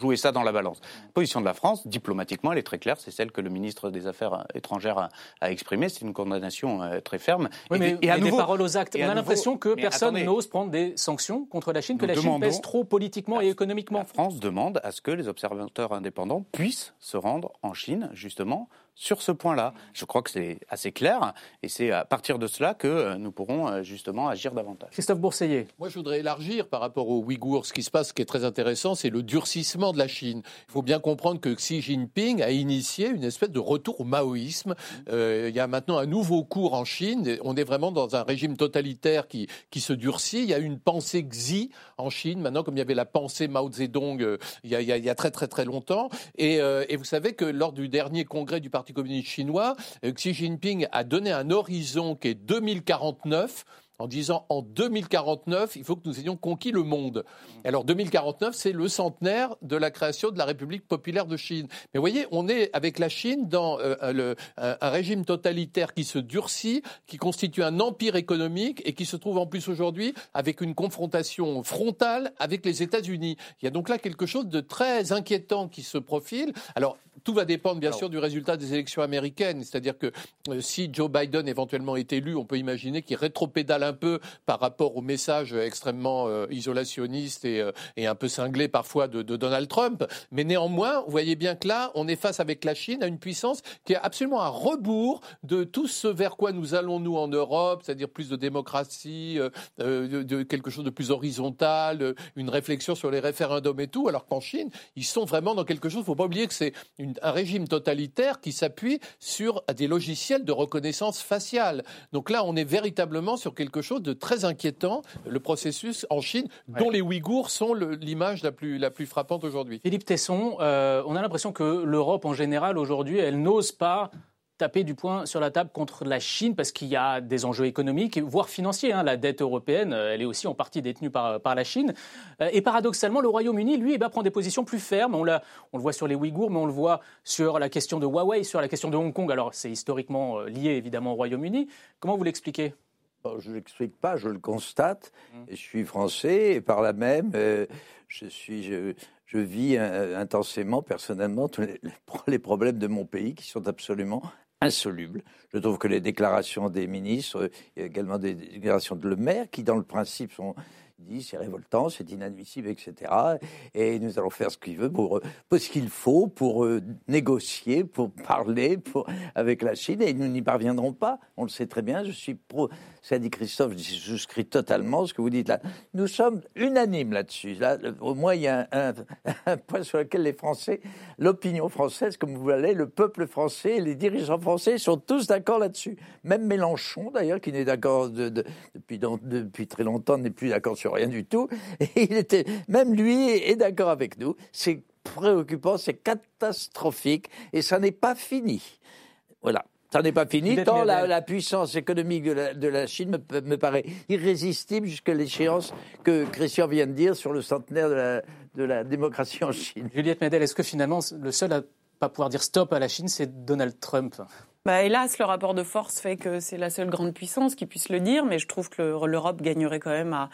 [SPEAKER 6] jouer ça dans la balance. La position de la France, diplomatiquement, elle est très claire, c'est celle que le ministre des Affaires étrangères a, a exprimée, c'est une condamnation euh, très ferme.
[SPEAKER 1] Oui,
[SPEAKER 6] Et
[SPEAKER 1] mais,
[SPEAKER 6] et à
[SPEAKER 1] mais
[SPEAKER 6] nouveau-
[SPEAKER 1] des paroles aux actes. On a l'impression que personne n'ose prendre des sanctions contre la Chine, que la Chine pèse trop politiquement et économiquement.
[SPEAKER 6] La France demande à ce que les observateurs indépendants puissent se rendre en Chine, justement, sur ce point-là. Je crois que c'est assez clair, et c'est à partir de cela que euh, nous pourrons euh, justement agir davantage.
[SPEAKER 1] Christophe Bourseiller.
[SPEAKER 4] Moi, je voudrais élargir par rapport aux Ouïghours. Ce qui se passe, ce qui est très intéressant, c'est le durcissement de la Chine. Il faut bien comprendre que Xi Jinping a initié une espèce de retour au maoïsme. Euh, il y a maintenant un nouveau cours en Chine. On est vraiment dans un régime totalitaire qui, qui se durcit. Il y a une pensée Xi en Chine, maintenant, comme il y avait la pensée Mao Zedong euh, il, y a, il y a- il y a très très très longtemps. Et, euh, et vous savez que lors du dernier congrès du Parti communiste chinois, euh, Xi Jinping a donné un horizon qui est 2049 en disant en 2049, il faut que nous ayons conquis le monde. Alors 2049, c'est le centenaire de la création de la République populaire de Chine. Mais vous voyez, on est avec la Chine dans euh, le- un, un régime totalitaire qui se durcit, qui constitue un empire économique et qui se trouve en plus aujourd'hui avec une confrontation frontale avec les États-Unis. Il y a donc là quelque chose de très inquiétant qui se profile. Alors tout va dépendre bien sûr du résultat des élections américaines, c'est-à-dire que euh, si Joe Biden éventuellement est élu, on peut imaginer qu'il rétropédale un peu par rapport au message extrêmement euh, isolationniste et, euh, et un peu cinglé parfois de, Donald Trump. Mais néanmoins, vous voyez bien que là, on est face avec la Chine à une puissance qui est absolument à rebours de tout ce vers quoi nous allons nous en Europe, c'est-à-dire plus de démocratie, euh, euh, de, de quelque chose de plus horizontal, euh, une réflexion sur les référendums et tout, alors qu'en Chine, ils sont vraiment dans quelque chose. Il ne faut pas oublier que c'est un régime totalitaire qui s'appuie sur des logiciels de reconnaissance faciale. Donc là, on est véritablement sur quelque chose de très inquiétant, le processus en Chine, dont les Ouïghours sont l'image la plus, la plus frappante aujourd'hui.
[SPEAKER 1] Philippe Tesson, euh, on a l'impression que l'Europe en général aujourd'hui, elle n'ose pas taper du poing sur la table contre la Chine parce qu'il y a des enjeux économiques, voire financiers. hein. La dette européenne, euh, elle est aussi en partie détenue par, par la Chine. Euh, Et paradoxalement, le Royaume-Uni, lui, eh ben, prend des positions plus fermes. On, l'a- on le voit sur les Ouïghours, mais on le voit sur la question de Huawei, sur la question de Hong Kong. Alors, c'est historiquement lié évidemment au Royaume-Uni. Comment vous l'expliquez?
[SPEAKER 3] Je ne l'explique pas, je le constate. Et je suis français et par là même, euh, je, suis, je, je vis euh, intensément, personnellement, tous les, les problèmes de mon pays qui sont absolument insolubles. Je trouve que les déclarations des ministres, euh, il y a également des déclarations de Le Maire, qui dans le principe sont dit c'est révoltant, c'est inadmissible, etc. Et nous allons faire ce qu'il veut pour, pour ce qu'il faut pour euh, négocier, pour parler pour, avec la Chine, et nous n'y parviendrons pas. On le sait très bien. Je suis pro. Ça dit Christophe, je souscris totalement ce que vous dites là. Nous sommes unanimes là-dessus. Là, au moins, il y a un, point sur lequel les Français, l'opinion française, comme vous voulez, le peuple français, les dirigeants français sont tous d'accord là-dessus. Même Mélenchon, d'ailleurs, qui n'est d'accord de- de- depuis, depuis très longtemps, n'est plus d'accord sur rien du tout. Et il était, même lui est d'accord avec nous. C'est préoccupant, c'est catastrophique, et ça n'est pas fini. Voilà. Ça n'est pas fini, tant la, puissance économique de la, de la Chine me, me paraît irrésistible jusqu'à l'échéance que Christian vient de dire sur le centenaire de la, de la démocratie en Chine.
[SPEAKER 1] Juliette Medel, est-ce que finalement, le seul à pas pouvoir dire stop à la Chine, c'est Donald Trump?
[SPEAKER 2] Bah, hélas, le rapport de force fait que c'est la seule grande puissance qui puisse le dire, mais je trouve que le- l'Europe gagnerait quand même à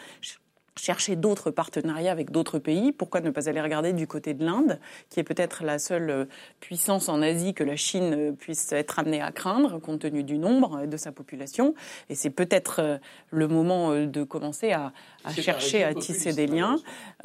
[SPEAKER 2] chercher d'autres partenariats avec d'autres pays. Pourquoi ne pas aller regarder du côté de l'Inde, qui est peut-être la seule euh, puissance en Asie que la Chine euh, puisse être amenée à craindre, compte tenu du nombre euh, de sa population. Et c'est peut-être le moment de commencer à, chercher à tisser des liens.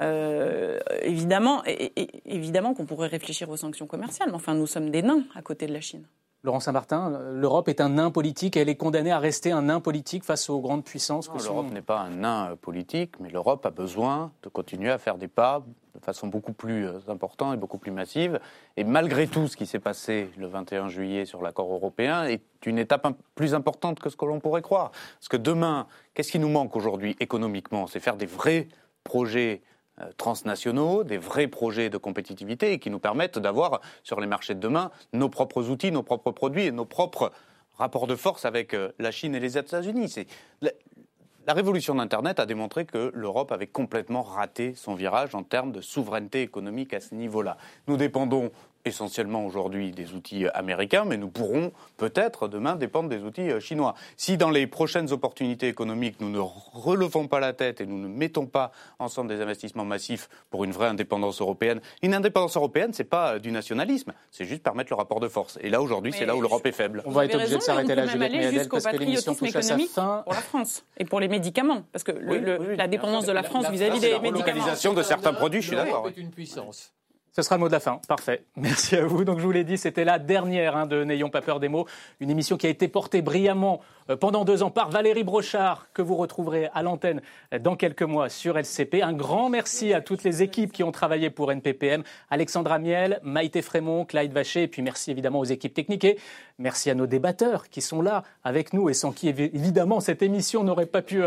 [SPEAKER 2] Euh, évidemment, et- et- évidemment qu'on pourrait réfléchir aux sanctions commerciales, mais enfin, nous sommes des nains à côté de la Chine.
[SPEAKER 1] Laurent Saint-Martin, l'Europe est un nain politique et elle est condamnée à rester un nain politique face aux grandes puissances que sont...
[SPEAKER 6] L'Europe n'est pas un nain politique, mais l'Europe a besoin de continuer à faire des pas de façon beaucoup plus euh, importante et beaucoup plus massive. Et malgré tout, ce qui s'est passé le 21 juillet sur l'accord européen est une étape plus importante que ce que l'on pourrait croire. Parce que demain, qu'est-ce qui nous manque aujourd'hui économiquement? C'est faire des vrais projets euh, transnationaux, des vrais projets de compétitivité et qui nous permettent d'avoir sur les marchés de demain nos propres outils, nos propres produits et nos propres rapports de force avec euh, la Chine et les États-Unis. La révolution d'Internet a démontré que l'Europe avait complètement raté son virage en termes de souveraineté économique à ce niveau-là. Nous dépendons essentiellement aujourd'hui des outils euh, américains, mais nous pourrons peut-être demain dépendre des outils euh, chinois. Si dans les prochaines opportunités économiques, nous ne relevons pas la tête et nous ne mettons pas ensemble des investissements massifs pour une vraie indépendance européenne, une indépendance européenne, c'est pas euh, du nationalisme, c'est juste permettre le rapport de force. Et là aujourd'hui, c'est là où l'Europe est faible.
[SPEAKER 1] On va être obligé de s'arrêter là, Juliette Méadel, parce que l'émission touche à sa fin.
[SPEAKER 2] Pour la France et pour les médicaments, parce que la dépendance de la France vis-à-vis des médicaments.
[SPEAKER 6] La localisation de certains produits, je suis d'accord.
[SPEAKER 4] une puissance.
[SPEAKER 1] Ce sera le mot de la fin. Parfait. Merci à vous. Donc, je vous l'ai dit, c'était la dernière hein, de N'ayons pas peur des mots. Une émission qui a été portée brillamment pendant deux ans par Valérie Brochard, que vous retrouverez à l'antenne euh, dans quelques mois sur LCP. Un grand merci à toutes les équipes qui ont travaillé pour NPPM. Alexandra Miel, Maïté Frémont, Clyde Vacher, et puis merci évidemment aux équipes techniques. Et merci à nos débatteurs qui sont là avec nous et sans qui, évidemment, cette émission n'aurait pas pu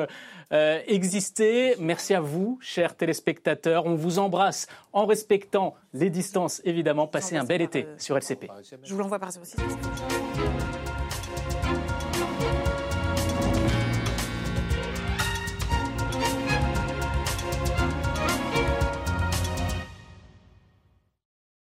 [SPEAKER 1] euh, exister. Merci à vous, chers téléspectateurs. On vous embrasse en respectant les distances, évidemment. Passez un bel été sur LCP.
[SPEAKER 2] Je vous l'envoie par aussi.